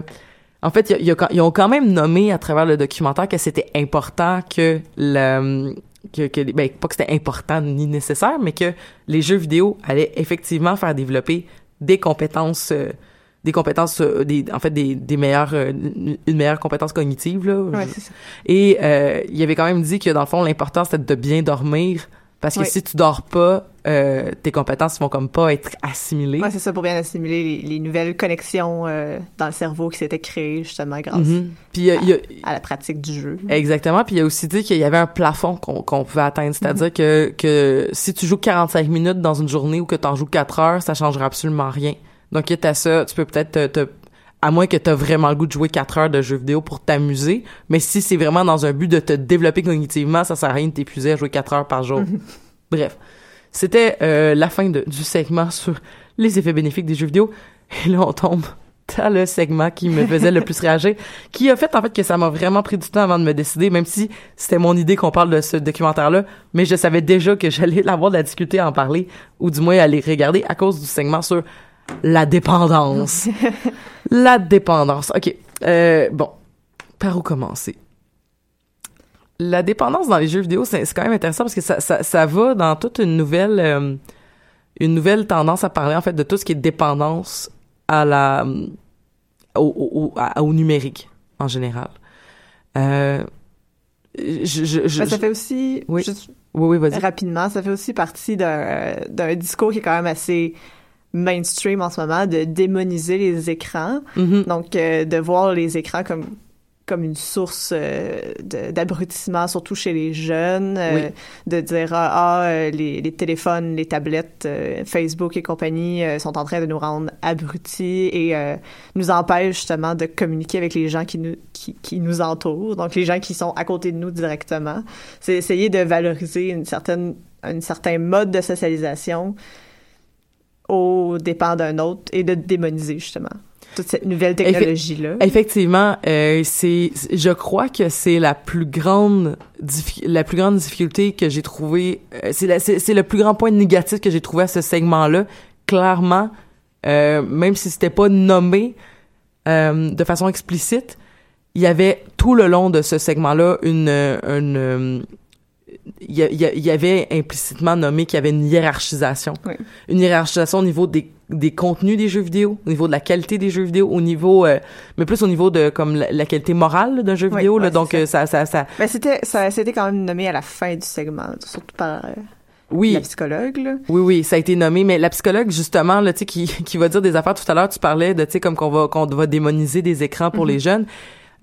en fait y a- y ils ont quand même nommé à travers le documentaire que c'était important que le que, que ben pas que c'était important ni nécessaire, mais que les jeux vidéo allaient effectivement faire développer des compétences euh, des compétences euh, des en fait des des meilleures euh, une meilleure compétence cognitive là Ouais, Je- ça. et euh, il avait quand même dit que dans le fond, l'important c'était de bien dormir parce que Oui. si tu dors pas, euh, tes compétences vont comme pas être assimilées. Ouais, c'est ça pour bien assimiler les, les nouvelles connexions euh, dans le cerveau qui s'étaient créées justement grâce. Puis il y a- il y a- à la pratique du jeu. exactement, puis il y a aussi dit qu'il y avait un plafond qu'on qu'on pouvait atteindre, c'est-à-dire que que si tu joues 45 minutes dans une journée ou que tu en joues 4 heures, ça changera absolument rien. Donc quitte à ça, tu peux peut-être te, te- à moins que tu vraiment le goût de jouer 4 heures de jeux vidéo pour t'amuser, mais si c'est vraiment dans un but de te développer cognitivement, ça sert à rien de t'épuiser à jouer 4 heures par jour. Bref, c'était euh, la fin de- du segment sur les effets bénéfiques des jeux vidéo. Et là, on tombe dans le segment qui me faisait le plus réagir, qui a fait en fait que ça m'a vraiment pris du temps avant de me décider, même si c'était mon idée qu'on parle de ce documentaire-là, mais je savais déjà que j'allais avoir de la difficulté à en parler, ou du moins à les regarder à cause du segment sur la dépendance. la dépendance. OK. Euh, bon, par où commencer? La dépendance dans les jeux vidéo, c'est quand même intéressant parce que ça, ça, ça va dans toute une nouvelle euh, une nouvelle tendance à parler en fait de tout ce qui est dépendance à la au, au, au, à- au numérique en général. Euh, je, je, je- Ben, ça fait aussi, Oui. juste oui, oui, vas-y. rapidement, ça fait aussi partie d'un d'un discours qui est quand même assez mainstream en ce moment, de démoniser les écrans. Mhm. Donc, euh, de voir les écrans comme comme une source euh, d'abrutissement, surtout chez les jeunes, euh, Oui. de dire ah, ah, les, les téléphones, les tablettes, euh, Facebook et compagnie sont en train de nous rendre abrutis et nous empêchent justement de communiquer avec les gens qui nous qui, qui nous entourent, donc les gens qui sont à côté de nous directement. C'est essayer de valoriser une certaine un certain mode de socialisation au dépend d'un autre et de démoniser justement toute cette nouvelle technologie là. Effectivement, euh, c'est, je crois que c'est la plus grande, la plus grande difficulté que j'ai trouvée. euh, c'est, le plus grand point négatif que j'ai trouvé à ce segment-là. Clairement, euh, même si c'était pas nommé euh, de façon explicite, il y avait tout le long de ce segment-là une, une il y, avait implicitement nommé qu'il y avait une hiérarchisation. Oui. Une hiérarchisation au niveau des, des contenus des jeux vidéo, au niveau de la qualité des jeux vidéo, au niveau, euh, mais plus au niveau de comme la, la qualité morale d'un jeu Oui, vidéo. là, donc euh, ça, ça, ça, Ben c'était ça c'était quand même nommé à la fin du segment, surtout par euh, oui, la psychologue là. oui, oui, ça a été nommé. Mais la psychologue justement, là, tu sais, qui, qui va dire des affaires tout à l'heure, tu parlais de, tu sais, comme qu'on va qu'on va démoniser des écrans pour les jeunes.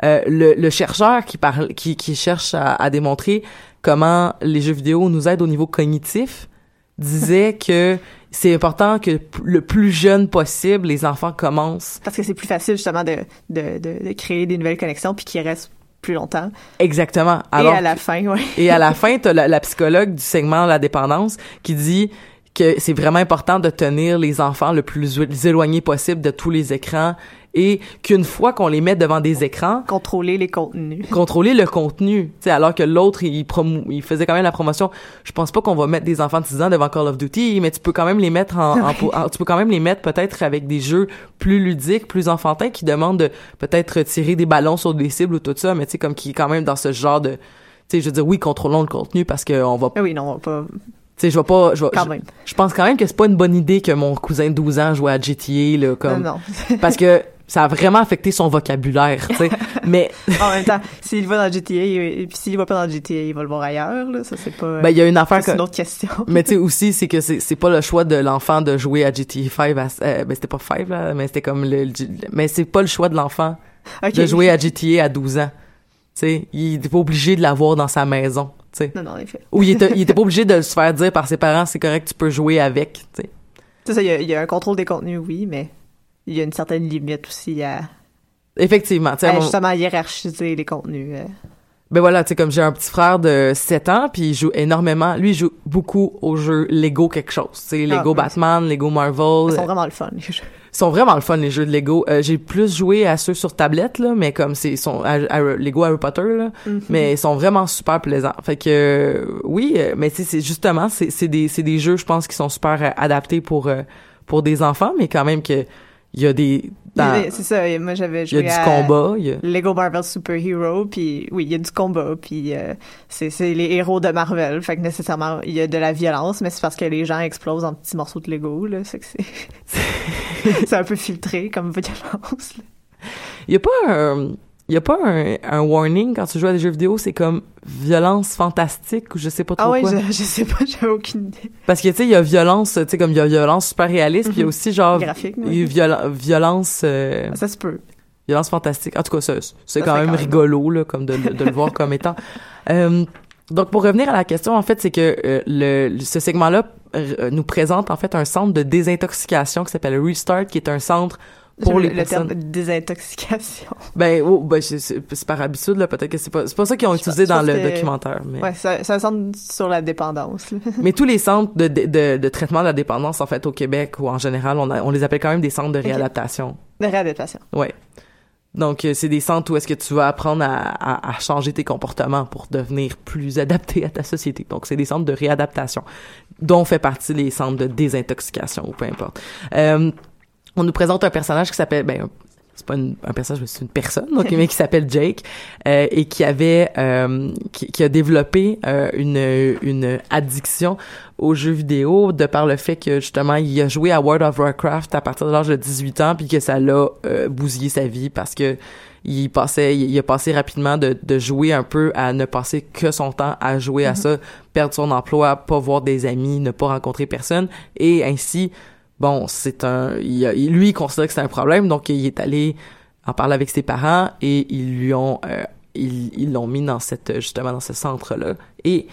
Euh, le, le chercheur qui parle, qui, qui cherche à, à démontrer comment les jeux vidéo nous aident au niveau cognitif, disait que c'est important que le plus jeune possible, les enfants commencent Parce que c'est plus facile justement de, de, de, de créer des nouvelles connexions puis qui restent plus longtemps. exactement. et à la fin, ouais. Et à la fin, t'as la, la psychologue du segment La dépendance qui dit que c'est vraiment important de tenir les enfants le plus éloignés possible de tous les écrans et qu'une fois qu'on les met devant des écrans, Contrôler les contenus. contrôler le contenu, tu alors que l'autre il, il faisait quand même la promotion. Je pense pas qu'on va mettre des enfants de 6 ans devant Call of Duty, mais tu peux quand même les mettre en, en po- en- tu peux quand même les mettre peut-être avec des jeux plus ludiques, plus enfantins qui demandent de peut-être tirer des ballons sur des cibles ou tout ça, mais tu sais comme qui est quand même dans ce genre de tu sais je veux dire oui, contrôlons le contenu parce que on va Ah oui, non, on va pas. tu sais, je vais pas, je vais, Quand je- même. je pense quand même que c'est pas une bonne idée que mon cousin de 12 ans joue à GTA, là, comme, non, non. parce que, ça a vraiment affecté son vocabulaire, tu sais. mais en même temps, s'il va dans GTA et puis s'il va pas dans GTA, il va le voir ailleurs là, ça c'est pas ben il y a une affaire c'est que une autre question. mais tu sais aussi c'est que c'est pas le choix de l'enfant de jouer à GTA 5 à, euh, ben c'était pas 5 là, mais c'était comme le, le- mais c'est pas le choix de l'enfant de jouer à GTA à 12 ans. Tu sais, il était pas obligé de l'avoir dans sa maison, tu sais. Non non, en effet. Ou il était, il était pas obligé de se faire dire par ses parents c'est correct, tu peux jouer avec, tu sais. Il y, a, il y a un contrôle des contenus, oui, mais il y a une certaine limite aussi à, Effectivement, tu sais. à justement hiérarchiser les contenus. euh. Ben voilà, tu sais, comme j'ai un petit frère de 7 ans, puis il joue énormément. Lui, il joue beaucoup aux jeux Lego quelque chose. Tu sais, Lego Ah, oui. Batman, Lego Marvel. Ils sont vraiment le fun, les jeux. Ils sont vraiment le fun, les jeux de Lego. Euh, j'ai plus joué à ceux sur tablette, là, mais comme c'est, ils sont à, à Lego Harry Potter, là. Mhm. Mais ils sont vraiment super plaisants. Fait que, euh, oui, euh, mais tu sais, c'est justement, c'est, c'est des, c'est des jeux, je pense, qui sont super euh, adaptés pour, euh, pour des enfants, mais quand même que, il y a des, C'est ça, moi j'avais il y a joué du combat, il y a, Lego Marvel Super Hero, puis oui, il y a du combat, puis euh, c'est c'est les héros de Marvel, fait que nécessairement il y a de la violence, mais c'est parce que les gens explosent en petits morceaux de Lego, là, c'est que c'est c'est un peu filtré comme violence. là. Il y a pas un, y a pas un, un warning quand tu joues à des jeux vidéo, c'est comme violence fantastique ou je sais pas trop Ah ouais, quoi? je, je sais pas, j'ai aucune idée. Parce que tu sais, il y a violence, tu sais comme il y a violence super réaliste, puis il y a aussi genre Graphique, il y a viola- violence euh, Ça se peut. violence fantastique. En tout cas, c'est quand même quand même rigolo là comme de, de le voir comme étant. Euh, donc pour revenir à la question, en fait, c'est que euh, le, ce segment-là nous présente en fait un centre de désintoxication qui s'appelle Restart, qui est un centre pour le, les le personnes. terme désintoxication. Ben, oh, ben c'est- c'est c'est par habitude là, peut-être que c'est pas c'est pas ça qu'ils ont Je utilisé pense- dans le documentaire, mais Ouais, ça, ça semble sur la dépendance. là. mais tous les centres de, de, de, de traitement de la dépendance en fait au Québec ou en général, on, a- on les appelle quand même des centres de réadaptation. De réadaptation. Ouais. Donc euh, c'est des centres où est-ce que tu vas apprendre à, à, à changer tes comportements pour devenir plus adapté à ta société. Donc c'est des centres de réadaptation dont fait partie les centres de désintoxication ou peu importe. Euh, on nous présente un personnage qui s'appelle ben c'est pas une- un personnage mais c'est une personne donc mais qui s'appelle Jake euh, et qui avait euh, qui, qui a développé euh, une une addiction aux jeux vidéo de par le fait que justement il a joué à World of Warcraft à partir de l'âge de 18 ans puis que ça l'a euh, bousillé sa vie parce que il passait il, il a passé rapidement de, de jouer un peu à ne passer que son temps à jouer à ça perdre son emploi pas voir des amis ne pas rencontrer personne et ainsi bon c'est un il a- lui il considère que c'est un problème donc il est allé en parler avec ses parents et ils lui ont euh, ils ils l'ont mis dans cette justement dans ce centre là et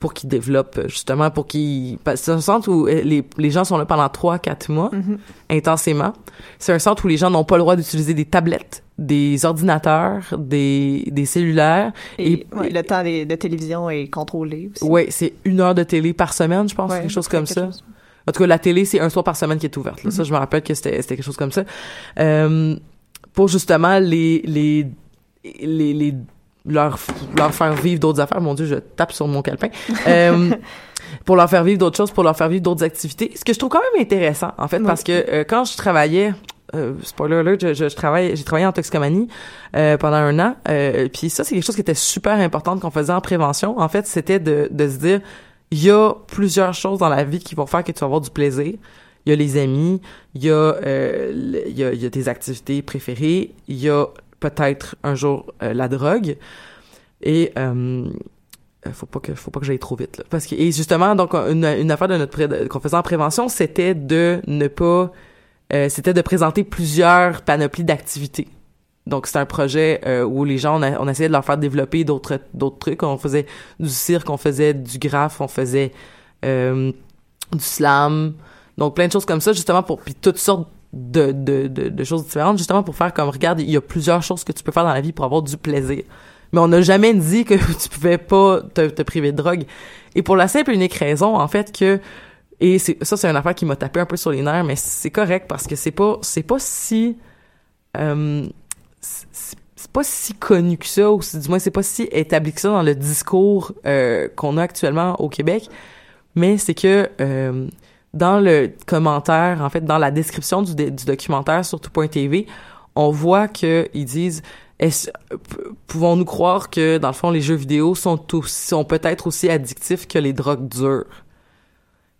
pour qu'il développe justement pour qu'il c'est un centre où euh, les, les gens sont là pendant trois quatre mois intensément. C'est un centre où les gens n'ont pas le droit d'utiliser des tablettes des ordinateurs des des cellulaires. Et, Et- ouais, le temps de télévision est contrôlé aussi. ouais c'est une heure de télé par semaine je pense Ouais, quelque chose quelque comme ça. chose. En tout cas, la télé, c'est un soir par semaine qui est ouverte. là. Ça, je me rappelle que c'était quelque chose comme ça. Euh, pour justement les les les, les leur leur faire vivre d'autres affaires. Mon Dieu, je tape sur mon calepin. Euh, pour leur faire vivre d'autres choses, pour leur faire vivre d'autres activités. Ce que je trouve quand même intéressant, en fait, Oui. parce que euh, quand je travaillais euh, spoiler alert, je, je, je travaille, j'ai travaillé en toxicomanie pendant un an. Puis ça, c'est quelque chose qui était super important qu'on faisait en prévention. En fait, c'était de, de se dire, il y a plusieurs choses dans la vie qui vont faire que tu vas avoir du plaisir. Il y a les amis, il y a, euh, il y a, il y a tes activités préférées, il y a peut-être un jour euh, la drogue. Et euh, faut pas que faut pas que j'aille trop vite là. parce que et justement donc une, une affaire de notre qu'on faisait en prévention c'était de ne pas euh, c'était de présenter plusieurs panoplies d'activités donc c'est un projet euh, où les gens on, essayait de leur faire développer d'autres d'autres trucs. On faisait du cirque on faisait du graphe on faisait euh, du slam. Donc plein de choses comme ça justement pour puis toutes sortes de, de, de, choses différentes justement pour faire comme regarde il y a plusieurs choses que tu peux faire dans la vie pour avoir du plaisir. Mais on n'a jamais dit que tu pouvais pas te, priver de drogue. Et pour la simple et unique raison, en fait, que et ça c'est une affaire qui m'a tapé un peu sur les nerfs, mais c'est correct parce que c'est pas c'est pas si euh, pas si connu que ça ou du moins c'est pas si établi que ça dans le discours euh, qu'on a actuellement au Québec, mais c'est que euh, dans le commentaire, en fait, dans la description du, documentaire sur tout.tv, on voit que ils disent pouvons-nous croire que dans le fond les jeux vidéo sont sont peut-être aussi addictifs que les drogues dures?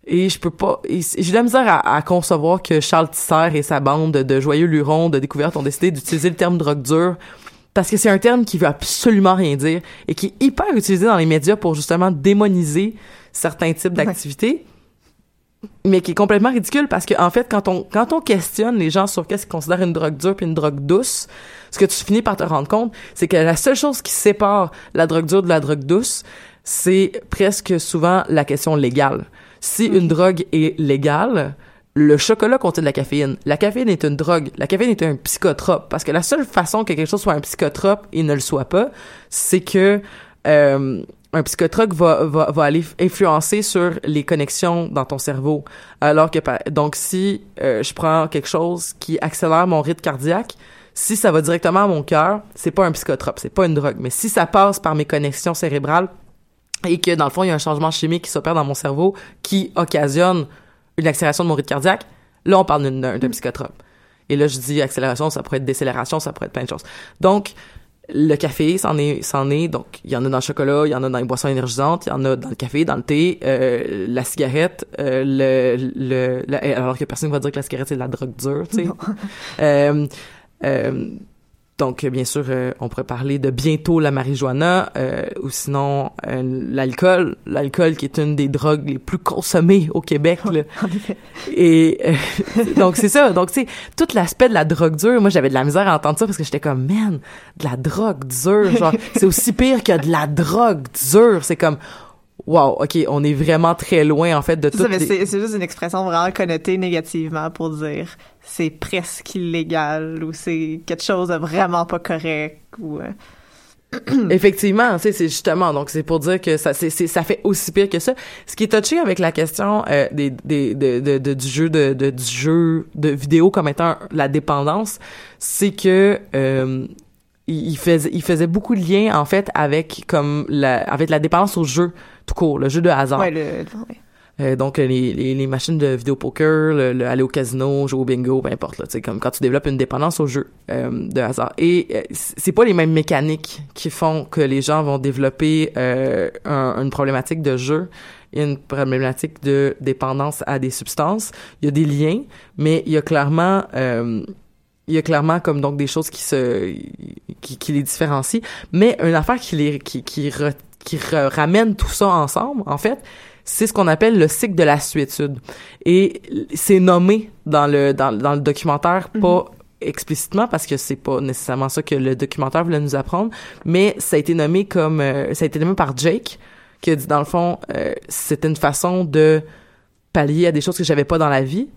Et je peux pas, j'ai de la misère à, à concevoir que Charles Tisser et sa bande de joyeux lurons de découverte ont décidé d'utiliser le terme drogue dure parce que c'est un terme qui veut absolument rien dire et qui est hyper utilisé dans les médias pour justement démoniser certains types d'activités mais qui est complètement ridicule parce que en fait quand on quand on questionne les gens sur qu'est-ce qu'ils considèrent une drogue dure puis une drogue douce ce que tu finis par te rendre compte c'est que la seule chose qui sépare la drogue dure de la drogue douce c'est presque souvent la question légale. Si une drogue est légale le chocolat contient de la caféine. La caféine est une drogue. La caféine est un psychotrope. Parce que la seule façon que quelque chose soit un psychotrope et ne le soit pas, c'est que euh, un psychotrope va, va, va aller influencer sur les connexions dans ton cerveau. Alors que, donc, si euh, je prends quelque chose qui accélère mon rythme cardiaque, si ça va directement à mon cœur, c'est pas un psychotrope, c'est pas une drogue. Mais si ça passe par mes connexions cérébrales et que, dans le fond, il y a un changement chimique qui s'opère dans mon cerveau qui occasionne une accélération de mon rythme cardiaque, là, on parle d'un psychotrope. Et là, je dis accélération, ça pourrait être décélération, ça pourrait être plein de choses. Donc, le café, c'en est, c'en est. Donc, il y en a dans le chocolat, il y en a dans les boissons énergisantes, il y en a dans le café, dans le thé, euh, la cigarette, euh, le, le, la- alors que personne va dire que la cigarette c'est de la drogue dure, tu sais. Euh, euh, donc, bien sûr, euh, on pourrait parler de bientôt la marijuana, euh, ou sinon euh, l'alcool, l'alcool qui est une des drogues les plus consommées au Québec. Là. Et euh, donc c'est ça. Donc tu sais, tout l'aspect de la drogue dure, moi j'avais de la misère à entendre ça parce que j'étais comme man, de la drogue dure, genre c'est aussi pire que de la drogue dure. C'est comme wow, ok, on est vraiment très loin en fait de tout. ça, mais c'est juste une expression vraiment connotée négativement pour dire c'est presque illégal ou c'est quelque chose de vraiment pas correct ou euh, Effectivement, tu sais, c'est justement, donc c'est pour dire que ça, c'est- ça fait aussi pire que ça. Ce qui est touché avec la question euh, des, des, de, de, de- du jeu de, de- du jeu de vidéo comme étant la dépendance, c'est que euh, il faisait, il faisait beaucoup de liens en fait avec comme la, avec la dépendance au jeu tout court, le jeu de hasard. ouais, le, ouais. Euh, donc les, les, les machines de vidéo poker, le, le aller au casino, jouer au bingo, peu importe là, sais comme quand tu développes une dépendance au jeu euh, de hasard. Et euh, c'est pas les mêmes mécaniques qui font que les gens vont développer euh, un- une problématique de jeu et une problématique de dépendance à des substances. Il y a des liens, mais il y a clairement euh, il y a clairement comme donc des choses qui se qui, qui les différencient, mais une affaire qui les qui qui, re- qui re- ramène tout ça ensemble en fait, c'est ce qu'on appelle le cycle de la suétude. Et c'est nommé dans le, dans, dans le documentaire, pas explicitement parce que c'est pas nécessairement ça que le documentaire voulait nous apprendre, mais ça a été nommé comme, euh, ça a été nommé par Jake, qui a dit dans le fond, euh, c'était une façon de pallier à des choses que j'avais pas dans la vie.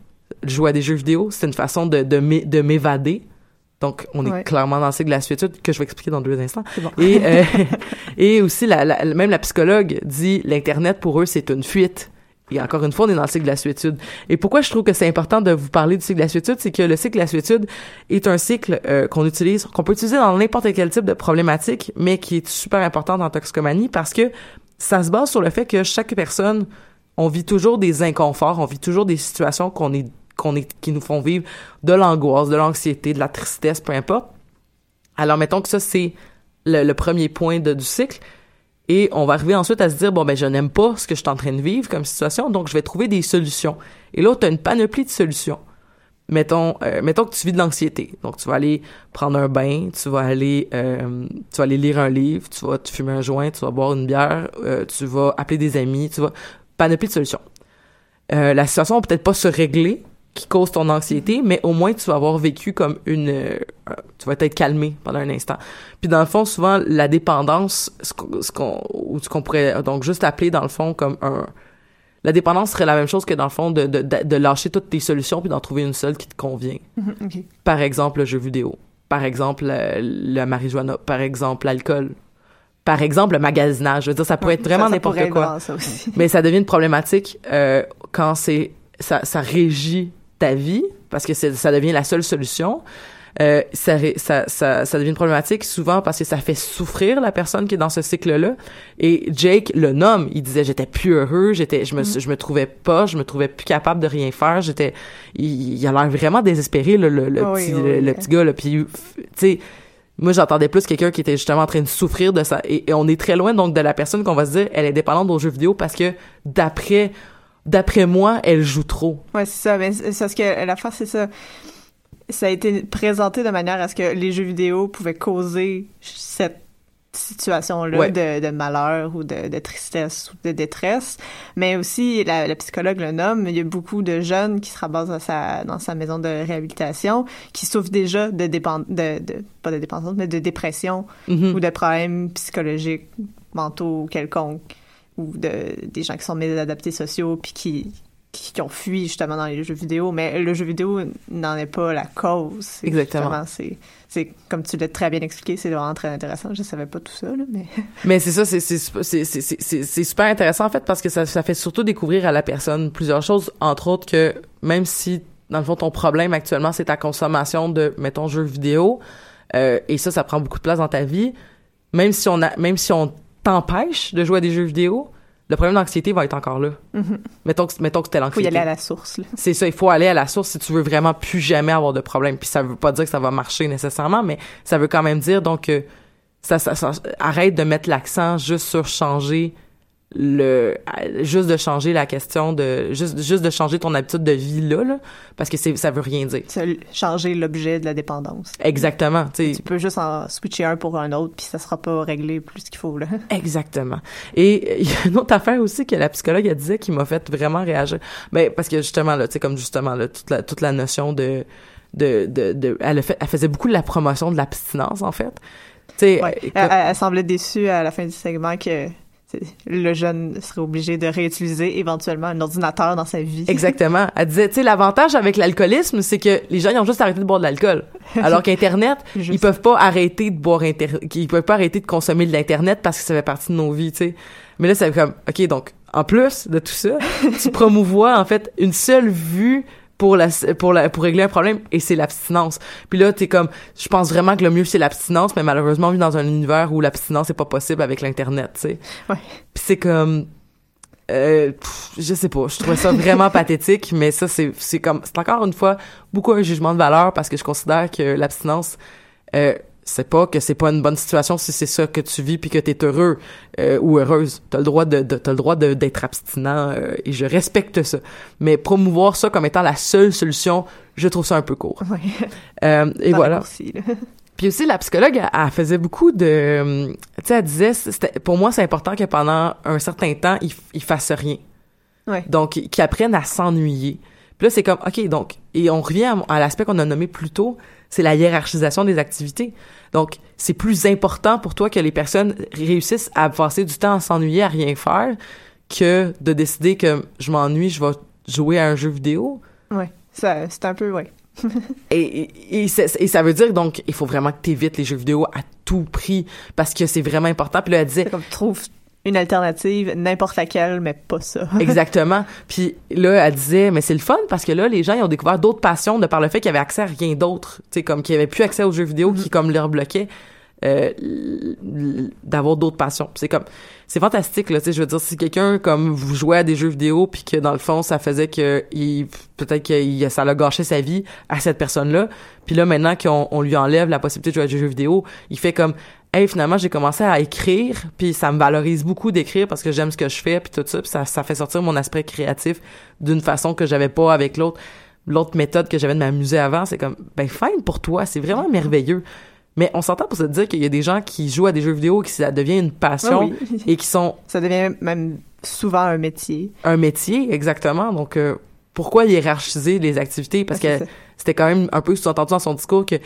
Jouer à des jeux vidéo, c'est une façon de, de m'é- de m'évader. Donc, on est Ouais. clairement dans le cycle de la suétude que je vais expliquer dans deux instants. Bon. Et, euh, et aussi, la, la- même la psychologue dit l'Internet, pour eux, c'est une fuite. Et encore une fois, on est dans le cycle de la suétude. Et pourquoi je trouve que c'est important de vous parler du cycle de la suétude, c'est que le cycle de la suétude est un cycle euh, qu'on utilise, qu'on peut utiliser dans n'importe quel type de problématique, mais qui est super important dans la toxicomanie parce que ça se base sur le fait que chaque personne, on vit toujours des inconforts, on vit toujours des situations qu'on est, qu'on est, qui nous font vivre de l'angoisse, de l'anxiété, de la tristesse, peu importe. Alors, mettons que ça, c'est le, premier point du cycle. Et on va arriver ensuite à se dire, bon, ben, je n'aime pas ce que je suis en train de vivre comme situation, donc je vais trouver des solutions. Et là, tu as une panoplie de solutions. Mettons, euh, mettons que tu vis de l'anxiété. Donc, tu vas aller prendre un bain, tu vas aller, euh, tu vas aller lire un livre, tu vas te fumer un joint, tu vas boire une bière, euh, tu vas appeler des amis, tu vas... Panoplie de solutions. La situation va peut-être pas se régler, qui cause ton anxiété, mais au moins tu vas avoir vécu comme une, euh, tu vas être calmé pendant un instant. Puis dans le fond, souvent la dépendance, ce qu'on, ou ce qu'on pourrait donc juste appeler dans le fond comme un, la dépendance serait la même chose que dans le fond de, de, de, lâcher toutes tes solutions puis d'en trouver une seule qui te convient. Par exemple, le jeu vidéo. Par exemple, le, le marijuana. Par exemple, l'alcool. Par exemple, le magasinage. Je veux dire, ça pourrait être vraiment n'importe être quoi. vraiment ça aussi. Mais ça devient une problématique euh, quand c'est ça, ça régit ta vie parce que ça devient la seule solution. Euh, ça, ça, ça, ça devient une problématique souvent parce que ça fait souffrir la personne qui est dans ce cycle-là. Et Jake le nomme. Il disait j'étais plus heureux, j'étais, je me, je me trouvais pas, je me trouvais plus capable de rien faire. J'étais, il, il a l'air vraiment désespéré le, le, le oui, petit, oui, le, oui. le petit gars là. Puis tu sais. Moi, j'entendais plus quelqu'un qui était justement en train de souffrir de ça. Et, et on est très loin, donc, de la personne qu'on va se dire, elle est dépendante aux jeux vidéo parce que, d'après d'après moi, elle joue trop. Ouais, c'est ça. Mais c'est parce que l'affaire, c'est ça. Ça a été présenté de manière à ce que les jeux vidéo pouvaient causer cette situation-là Ouais. de, de malheur ou de, de tristesse ou de détresse. Mais aussi, la, la psychologue le nomme, il y a beaucoup de jeunes qui se ramassent dans sa, dans sa maison de réhabilitation qui souffrent déjà de, dépend, de, de pas de dépendance, mais de dépression Mhm. ou de problèmes psychologiques, mentaux quelconques ou de des gens qui sont mésadaptés sociaux puis qui, qui ont fui justement dans les jeux vidéo mais le jeu vidéo n'en est pas la cause Exactement. c'est c'est comme tu l'as très bien expliqué c'est vraiment très intéressant je savais pas tout ça là, mais Mais c'est ça, c'est c'est c'est c'est c'est- c'est- c'est super intéressant en fait parce que ça ça fait surtout découvrir à la personne plusieurs choses, entre autres que même si dans le fond ton problème actuellement c'est ta consommation de mettons jeux vidéo euh, et ça ça prend beaucoup de place dans ta vie, même si on a même si on t'empêche de jouer à des jeux vidéo, le problème d'anxiété va être encore là. Mettons que mettons que c'était faut y l'anxiété. aller à la source. C'est ça, il faut aller à la source si tu veux vraiment plus jamais avoir de problème. Puis ça veut pas dire que ça va marcher nécessairement, mais ça veut quand même dire donc que ça, ça, ça- arrête de mettre l'accent juste sur changer le juste de changer la question de juste juste de changer ton habitude de vie là, là parce que c'est ça veut rien dire. C'est changer l'objet de la dépendance Exactement, tu peux juste en switcher un pour un autre puis ça sera pas réglé plus qu'il faut là Exactement. Et euh, il y a une autre affaire aussi que la psychologue elle disait qui m'a fait vraiment réagir. Ben parce que justement là, tu sais comme justement là toute la toute la notion de de de, de elle, a fait, elle faisait beaucoup de la promotion de l'abstinence en fait. Tu sais Ouais. écoute, Elle, elle- elle semblait déçue à la fin du segment que le jeune serait obligé de réutiliser éventuellement un ordinateur dans sa vie. Exactement. Elle disait, tu sais, l'avantage avec l'alcoolisme, c'est que les gens, ils ont juste arrêté de boire de l'alcool. Alors qu'Internet, ils peuvent pas arrêter de boire Inter... ils peuvent pas arrêter de consommer de l'Internet parce que ça fait partie de nos vies, tu sais. Mais là, c'est comme, OK, donc, en plus de tout ça, tu promouvois, en fait, une seule vue pour la, pour la, pour régler un problème, et c'est l'abstinence. Puis là, t'es comme, je pense vraiment que le mieux, c'est l'abstinence, mais malheureusement, on vit dans un univers où l'abstinence est pas possible avec l'Internet, tu sais. Ouais. Puis c'est comme, euh, pff, je sais pas, je trouvais ça vraiment pathétique, mais ça c'est c'est comme c'est encore une fois beaucoup un jugement de valeur parce que je considère que l'abstinence euh, c'est pas que c'est pas une bonne situation si c'est ça que tu vis puis que t'es heureux euh, ou heureuse. T'as le droit de, de t'as le droit d'être abstinent euh, et je respecte ça. Mais promouvoir ça comme étant la seule solution, je trouve ça un peu court. Ouais. Euh, et Dans voilà. Puis aussi, la psychologue, elle, elle faisait beaucoup de... Tu sais, elle disait, pour moi, c'est important que pendant un certain temps, ils, ils fassent rien. Ouais. Donc, qu'ils apprennent à s'ennuyer. Puis là, c'est comme, OK, donc, et on revient à, à l'aspect qu'on a nommé plus tôt, c'est la hiérarchisation des activités. Donc, c'est plus important pour toi que les personnes réussissent à passer du temps à s'ennuyer, à rien faire, que de décider que je m'ennuie, je vais jouer à un jeu vidéo. Ouais. Ça, c'est un peu, ouais. Et, et, et, c'est- et ça veut dire donc il faut vraiment que tu évites les jeux vidéo à tout prix parce que c'est vraiment important. Puis là elle disait comme, trouve une alternative, n'importe laquelle, mais pas ça. exactement. Puis là elle disait mais c'est le fun parce que là les gens ils ont découvert d'autres passions de par le fait qu'ils avaient accès à rien d'autre, tu sais comme qu'ils avaient plus accès aux jeux vidéo qui comme leur bloquaient euh, d'avoir d'autres passions. C'est comme c'est fantastique là, tu sais je veux dire si quelqu'un comme vous jouez à des jeux vidéo puis que dans le fond ça faisait que il peut-être que ça l'a gâché sa vie à cette personne-là, puis là maintenant qu'on on lui enlève la possibilité de jouer à des jeux vidéo, il fait comme hey finalement j'ai commencé à écrire puis ça me valorise beaucoup d'écrire parce que j'aime ce que je fais puis tout ça puis ça ça fait sortir mon aspect créatif d'une façon que j'avais pas avec l'autre. L'autre méthode que j'avais de m'amuser avant c'est comme ben fine pour toi c'est vraiment merveilleux. Mais on s'entend pour se dire qu'il y a des gens qui jouent à des jeux vidéo et que ça devient une passion Ah oui. et qui sont Ça devient même souvent un métier. un métier exactement. Donc euh, pourquoi hiérarchiser les activités? Parce que c'était quand même un peu sous-entendu dans son discours que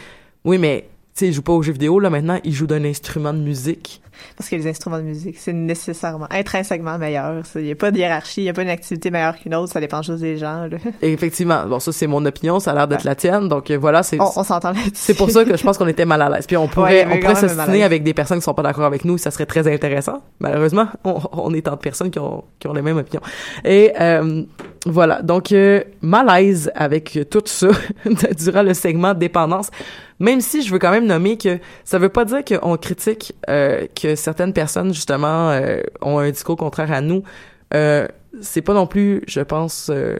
oui mais sais il joue pas aux jeux vidéo là maintenant il joue d'un instrument de musique Parce que les instruments de musique, c'est nécessairement, intrinsèquement meilleur. Il n'y a pas de hiérarchie, il n'y a pas une activité meilleure qu'une autre, ça dépend juste des gens. là. Et effectivement bon ça c'est mon opinion ça a l'air d'être la tienne donc euh, voilà c'est On, on s'entend là-dessus. c'est pour ça que je pense qu'on était mal à l'aise. Puis on Ouais, pourrait, avait on pourrait s'ostiner avec des personnes qui sont pas d'accord avec nous, ça serait très intéressant. Malheureusement, on, on est tant de personnes qui ont, qui ont les mêmes opinions. Et euh, voilà, donc euh, malaise avec tout ça durant le segment dépendance. Même si je veux quand même nommer que ça veut pas dire qu'on critique euh, que certaines personnes justement euh, ont un discours contraire à nous. Euh, c'est pas non plus, je pense, euh,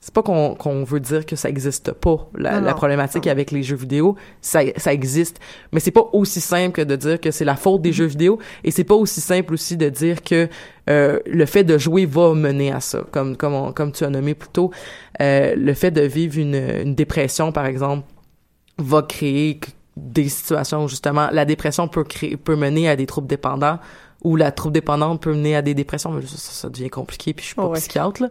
c'est pas qu'on veut dire que ça existe pas la, Non, la non. problématique avec les jeux vidéo. Ça ça existe. Mais c'est pas aussi simple que de dire que c'est la faute des jeux vidéo. Et c'est pas aussi simple aussi de dire que euh, le fait de jouer va mener à ça comme comme on- comme tu as nommé plus tôt. Euh, le fait de vivre une, une dépression par exemple va créer des situations où justement la dépression peut créer peut mener à des troubles dépendants ou la trouble dépendante peut mener à des dépressions mais ça, devient compliqué puis je suis pas ouais. psychiatre là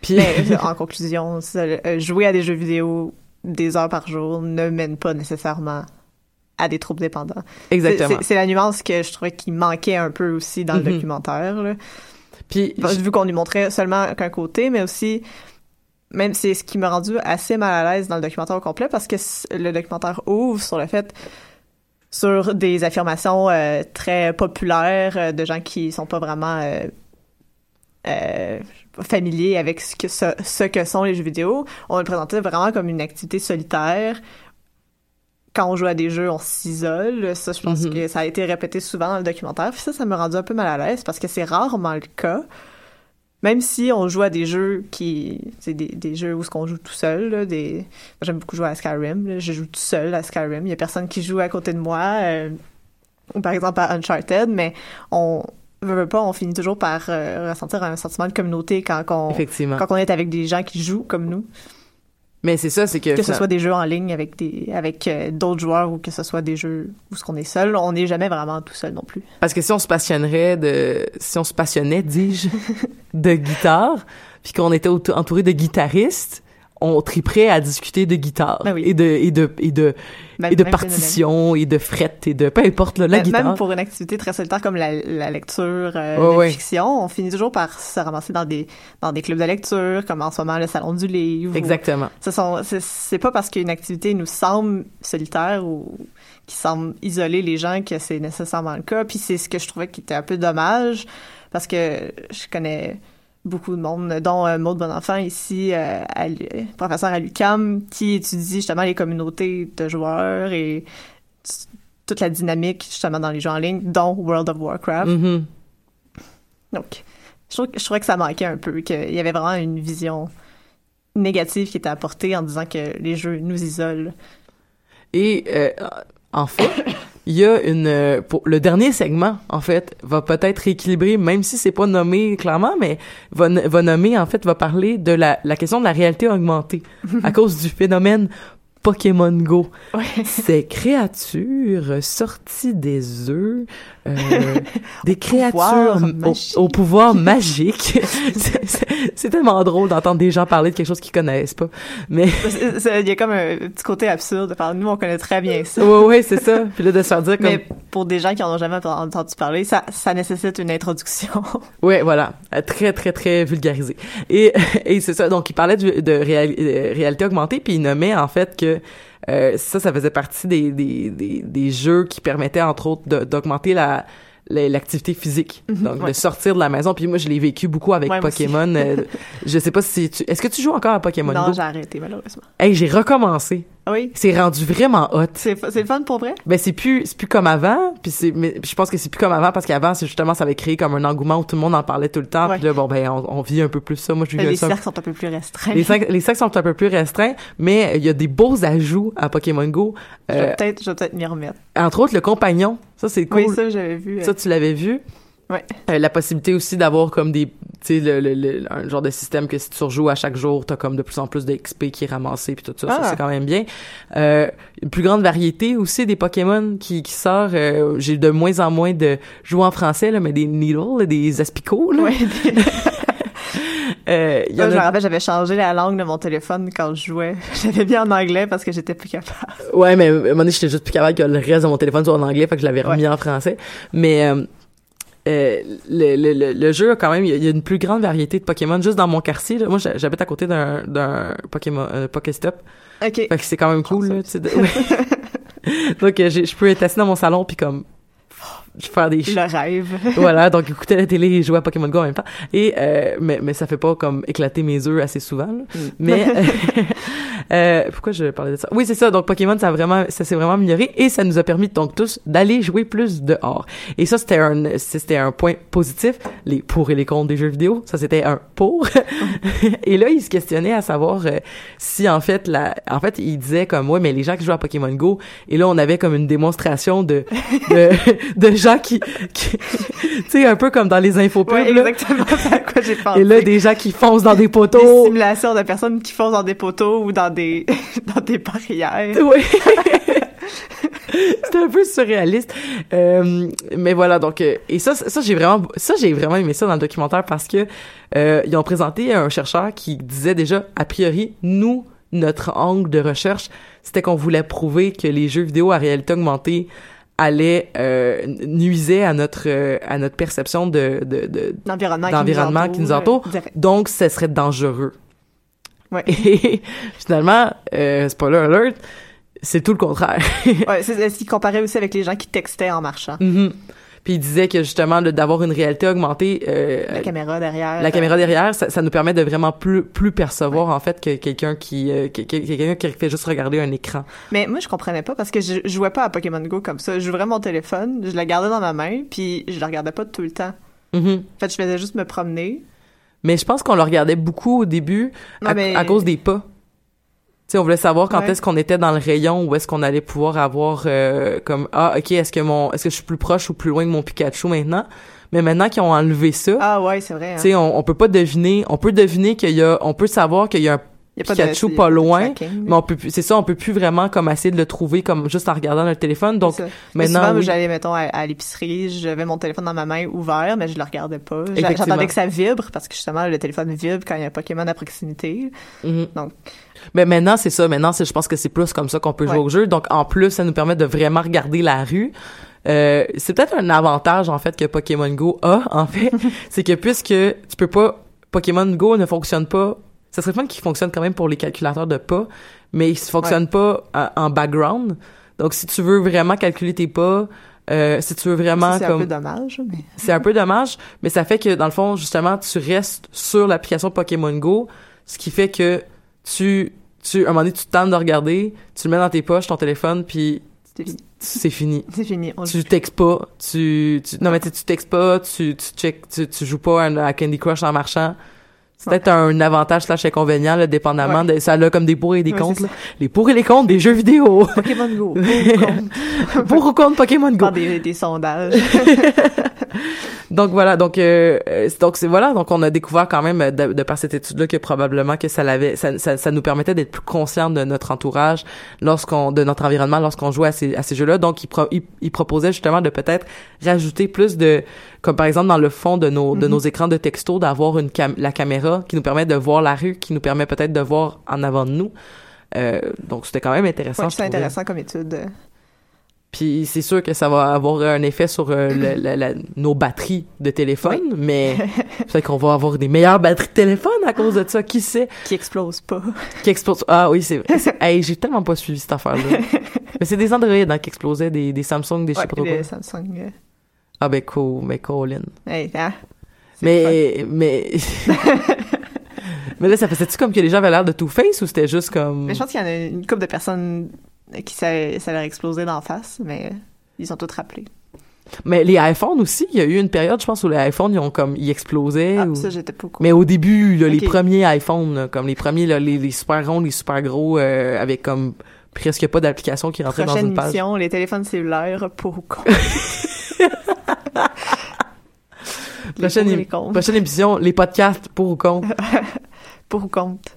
puis Mais en conclusion, ça, euh, jouer à des jeux vidéo des heures par jour ne mène pas nécessairement à des troubles dépendants. Exactement C'est la nuance que je trouvais qui manquait un peu aussi dans le Mhm. documentaire. Là. puis vu qu'on lui montrait seulement qu'un côté, mais aussi, même c'est ce qui m'a rendu assez mal à l'aise dans le documentaire au complet parce que le documentaire ouvre sur le fait sur des affirmations euh, très populaires euh, de gens qui sont pas vraiment euh, euh, familiers avec ce que, ce, ce que sont les jeux vidéo. On le présentait vraiment comme une activité solitaire. Quand on joue à des jeux, on s'isole. Ça, je pense Mhm. que ça a été répété souvent dans le documentaire. Puis ça, ça m'a rendu un peu mal à l'aise parce que c'est rarement le cas. Même si on joue à des jeux qui, c'est des, des jeux où ce qu'on joue tout seul, là, des, moi, j'aime beaucoup jouer à Skyrim. là. Je joue tout seul à Skyrim. Il y a personne qui joue à côté de moi. euh, ou par exemple à Uncharted, mais on veut, veut pas, on finit toujours par euh, ressentir un sentiment de communauté quand on, effectivement quand on est avec des gens qui jouent comme nous. Mais c'est ça c'est que Que ce soit des jeux en ligne avec des avec euh, d'autres joueurs ou que ce soit des jeux où ce qu'on est seul, on n'est jamais vraiment tout seul non plus. Parce que si on se passionnerait de, si on se passionnait, dis-je, de guitare, puis qu'on était entouré de guitaristes, on triperait à discuter de guitare Ben oui. et de et de et de Même- et de partitions et de frettes et de peu importe là, la Même- guitare. Même pour une activité très solitaire comme la, la lecture, euh, ouais. fiction, on finit toujours par se ramasser dans des dans des clubs de lecture, comme en ce moment le salon du livre. Exactement. Ce sont c'est- c'est pas parce qu'une activité nous semble solitaire ou qui semble isoler les gens que c'est nécessairement le cas. Puis c'est ce que je trouvais qui était un peu dommage parce que je connais beaucoup de monde, dont euh, Maud Bonenfant ici, euh, à professeur à l'UCAM, qui étudie justement les communautés de joueurs et toute la dynamique justement dans les jeux en ligne, dont World of Warcraft. Mhm. Donc, je, trouve, je trouvais que ça manquait un peu, qu'il y avait vraiment une vision négative qui était apportée en disant que les jeux nous isolent. Et euh, en fait, il y a une euh, pour le dernier segment en fait va peut-être rééquilibrer même si c'est pas nommé clairement mais va va nommer en fait va parler de la la question de la réalité augmentée à cause du phénomène Pokémon Go. Ces créatures sorties des œufs, euh, des créatures au, pouvoir magique. C'est- tellement drôle d'entendre des gens parler de quelque chose qu'ils connaissent pas. Mais Il y a comme un petit côté absurde. Enfin, nous, on connaît très bien ça. ouais ouais c'est ça. Puis là de se faire dire comme Mais pour des gens qui en ont jamais entendu parler, ça, ça nécessite une introduction. Ouais, voilà, Euh, très très très vulgarisé. Et et c'est ça. Donc il parlait de, euh, réalité augmentée, puis il nommait en fait que euh, ça, ça faisait partie des des, des, des jeux qui permettaient entre autres d'augmenter la la- l'activité physique. Donc de sortir de la maison. Puis moi je l'ai vécu beaucoup avec Ouais. Pokémon euh, je sais pas si tu est-ce que tu joues encore à Pokémon non, j'ai arrêté, malheureusement. hey j'ai recommencé oui? c'est rendu vraiment hot C'est le fun pour vrai? ben c'est plus c'est plus comme avant puis c'est mais je pense que c'est plus comme avant parce qu'avant c'est justement ça avait créé comme un engouement où tout le monde en parlait tout le temps puis là bon ben on, on vit un peu plus ça moi je vis Les ça cercles sont un peu plus restreints. les sacs les sacs sont un peu plus restreints mais il y a des beaux ajouts à Pokémon Go Je vais Euh, peut-être je vais peut-être m'y remettre. entre autres le compagnon ça c'est cool Oui, ça, j'avais vu. euh, ça tu l'avais vu Ouais. Euh, la possibilité aussi d'avoir comme des tu sais le, le- le- un genre de système que si tu rejoues à chaque jour t'as comme de plus en plus d'XP qui est ramassé puis tout ça, ça Ah. c'est quand même bien euh, une plus grande variété aussi des Pokémon qui qui sort euh, j'ai de moins en moins de jouer en français là mais des Needle là, des Aspicots là Ouais. Euh, y je me rappelle, j'avais changé la langue de mon téléphone quand je jouais. J'avais mis en anglais parce que j'étais plus capable. Ouais, mais à un moment donné, j'étais juste plus capable que le reste de mon téléphone soit en anglais, fait que je l'avais remis en français. Mais euh, euh, le, le, le, le jeu, quand même, il y, a, y a une plus grande variété de Pokémon juste dans mon quartier. là. Moi, j'ha- j'habite à côté d'un d'un Pokémon euh, Pokéstop, OK. fait que c'est quand même cool. Là, de- ouais. Donc, euh, je peux être assis dans mon salon puis comme faire des Le rêve. voilà, donc écouter la télé et jouer à Pokémon Go en même temps. Et euh, mais mais ça fait pas comme éclater mes œufs assez souvent. là. Mm. Mais euh, pourquoi je parlais de ça? Oui, c'est ça. Donc Pokémon, ça a vraiment, ça s'est vraiment amélioré et ça nous a permis donc tous d'aller jouer plus dehors. Et ça, c'était un, c'était un point positif. Les pour et les contre des jeux vidéo, ça c'était un pour. et là, il se questionnait à savoir euh, si en fait la, en fait, il disait comme ouais, mais les gens qui jouent à Pokémon Go. Et là, on avait comme une démonstration de de, de gens qui, qui tu sais, un peu comme dans les infopubs. Ouais, là. exactement c'est à quoi j'ai pensé. Et là, des gens qui foncent dans des des poteaux. simulations de personnes qui foncent dans des poteaux ou dans des dans des barrières. Oui. C'était un peu surréaliste. Euh, mais voilà, donc euh, et ça ça j'ai vraiment ça j'ai vraiment aimé ça dans le documentaire parce que euh, ils ont présenté un chercheur qui disait déjà a priori nous notre angle de recherche c'était qu'on voulait prouver que les jeux vidéo à réalité augmentée allaient euh, nuisaient à notre euh, à notre perception de de, de L'environnement d'environnement qui nous entoure. euh, donc ce serait dangereux. Ouais. Et finalement, euh, spoiler alert, c'est tout le contraire. Ouais, c'est ce qu'il comparait aussi avec les gens qui textaient en marchant. Mhm. Puis il disait que justement d'avoir une réalité augmentée, euh, La caméra derrière. la caméra derrière, ça, ça nous permet de vraiment plus plus percevoir en fait que quelqu'un qui euh, que- que- quelqu'un qui fait juste regarder un écran. Mais moi, je comprenais pas parce que je, jouais pas à Pokémon Go comme ça. J'ouvrais mon téléphone, je le gardais dans ma main, puis je le regardais pas tout le temps. Mhm. En fait, je faisais juste me promener. Mais je pense qu'on le regardait beaucoup au début Non, à, mais- à cause des pas. Sais, on voulait savoir quand Ouais. est-ce qu'on était dans le rayon où est-ce qu'on allait pouvoir avoir euh, comme ah ok est-ce que mon est-ce que je suis plus proche ou plus loin de mon Pikachu maintenant. Mais maintenant qu'ils ont enlevé ça, Ah ouais, c'est vrai. hein. tu sais, on, on peut pas deviner, on peut deviner qu'il y a, on peut savoir qu'il y a un Y a pas de- Pikachu pas loin, tracking. mais on peut c'est ça, on peut plus vraiment comme essayer de le trouver comme juste en regardant le téléphone. Donc maintenant, souvent, oui. j'allais, mettons, à, à l'épicerie, j'avais mon téléphone dans ma main ouvert, mais je le regardais pas. J'attendais que ça vibre, parce que justement, le téléphone vibre quand il y a un Pokémon à proximité. Mhm. Donc, Mais maintenant, c'est ça. Maintenant, c'est, je pense que c'est plus comme ça qu'on peut jouer Ouais. au jeu. Donc, en plus, ça nous permet de vraiment regarder la rue. Euh, c'est peut-être un avantage, en fait, que Pokémon Go a, en fait. c'est que puisque tu peux pas, Pokémon Go ne fonctionne pas, ça serait fun qu'il fonctionne quand même pour les calculateurs de pas, mais il fonctionne pas en, en background. Donc, si tu veux vraiment calculer tes pas, euh, si tu veux vraiment c'est un comme peu dommage, mais... c'est un peu dommage, mais ça fait que dans le fond, justement, tu restes sur l'application Pokémon Go, ce qui fait que tu, tu, à un moment donné, tu te tentes de regarder, tu le mets dans tes poches, ton téléphone, puis C'est fini. c'est fini. On Tu textes pas, tu, tu non mais tu textes pas, tu, tu check, tu, tu joues pas à, à Candy Crush en marchant. C'est peut-être un avantage slash inconvénient, là, dépendamment Ouais. de, ça a comme des pour et des Ouais, contre. Les pour et les contre des jeux vidéo. Pokémon Go. pour ou contre? Pokémon Go. Des, des sondages. Donc voilà, donc euh, euh, donc c'est voilà, donc on a découvert quand même euh, de, de par cette étude-là que probablement que ça l'avait, ça, ça, ça nous permettait d'être plus conscients de notre entourage lorsqu'on, de notre environnement lorsqu'on jouait à ces, à ces jeux-là. Donc il, pro, il, il proposait justement de peut-être rajouter plus de, comme par exemple dans le fond de nos de Mhm. nos écrans de texto, d'avoir une cam la caméra qui nous permet de voir la rue, qui nous permet peut-être de voir en avant de nous. Euh, donc c'était quand même intéressant. Ouais, c'est intéressant comme étude. Puis c'est sûr que ça va avoir un effet sur euh, le- la- la- nos batteries de téléphone, mais peut-être qu'on va avoir des meilleures batteries de téléphone à cause de ça. Qui sait? Qui explose pas. Qui explose. Ah oui, c'est vrai. Hey, j'ai tellement pas suivi cette affaire-là. mais c'est des Android hein, qui explosaient, des, des Samsung, des je sais Ouais, pas trop quoi. le Samsung. euh, Ah ben cool, mais Colin. Hey, hein? C'est Mais, mais... mais là, ça faisait-tu comme que les gens avaient l'air de Two-Face ou c'était juste comme... Mais je pense qu'il y en a une couple de personnes qui ça, ça leur a explosé d'en face, mais ils sont tous rappelés. Mais les iPhones aussi, il y a eu une période, je pense, où les iPhones, ils ont comme... Ils explosaient. Ah, ou- ça, j'étais pas. Mais au début, là, les premiers iPhones, là, comme les premiers, là, les, les super ronds, les super gros, euh, avec comme presque pas d'application qui rentrait dans Prochaine une page. émission, les téléphones cellulaires pour Prochaine, prochaine émission, les podcasts pour ou contre. Pour ou contre.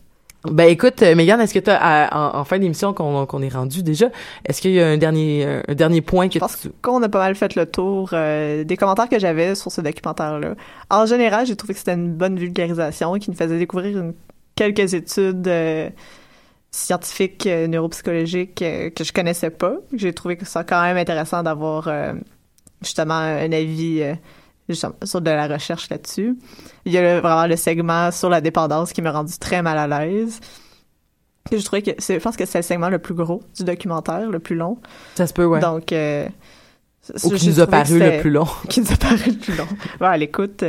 Ben écoute, euh, Megan, est-ce que tu as, en, en fin d'émission qu'on est rendu déjà, est-ce qu'il y a un dernier, un dernier point que Je pense tu... qu'on a pas mal fait le tour euh, des commentaires que j'avais sur ce documentaire-là. En général, j'ai trouvé que c'était une bonne vulgarisation qui nous faisait découvrir une- quelques études euh, scientifiques, euh, neuropsychologiques que je connaissais pas. J'ai trouvé que ça quand même intéressant d'avoir justement un avis sur de la recherche là-dessus. Il y a le- vraiment le segment sur la dépendance qui m'a rendu très mal à l'aise. Et je trouvais que c'est, je pense que c'est le segment le plus gros du documentaire, le plus long. Ça se peut, ouais. Donc, euh, Ou qui nous a paru le plus long. qui nous a paru le plus long. Ouais, à l'écoute.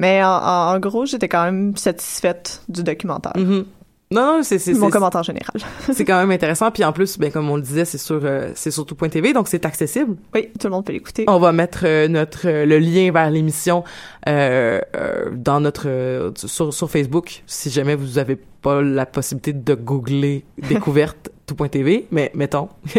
Mais en, en, en gros, j'étais quand même satisfaite du documentaire. Mhm. Non, non, c'est c'est Mon commentaire général. c'est quand même intéressant. Puis en plus, ben comme on le disait, c'est sur euh, c'est sur tout.tv, donc c'est accessible. Oui, tout le monde peut l'écouter. On va mettre euh, notre euh, le lien vers l'émission euh, dans notre sur, sur Facebook si jamais vous avez pas la possibilité de googler découverte tout.tv, mais mettons.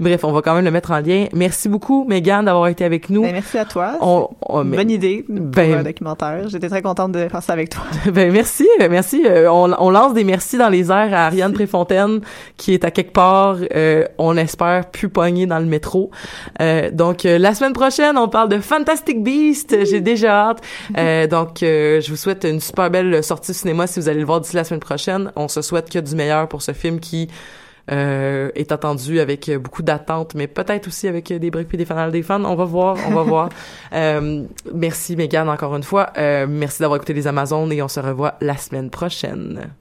Bref, on va quand même le mettre en lien. Merci beaucoup, Megan, d'avoir été avec nous. Ben, merci à toi. On, on- Bonne idée pour Ben- un documentaire. J'étais très contente de faire ça avec toi. Ben merci, euh, merci. Euh, on, on lance des merci dans les airs à Ariane Préfontaine qui est à quelque part, euh, on espère, plus pognée dans le métro. Euh, donc euh, la semaine prochaine, on parle de Fantastic Beast. J'ai déjà hâte. Euh, donc euh, je vous souhaite une super belle sortie au cinéma si vous allez le voir d'ici la semaine prochaine. On se souhaite que du meilleur pour ce film qui est attendu avec euh, beaucoup d'attentes, mais peut-être aussi avec euh, des briques et des fanales des fans. On va voir, on va voir. Euh, merci Megan encore une fois. Euh, merci d'avoir écouté les Amazones et on se revoit la semaine prochaine.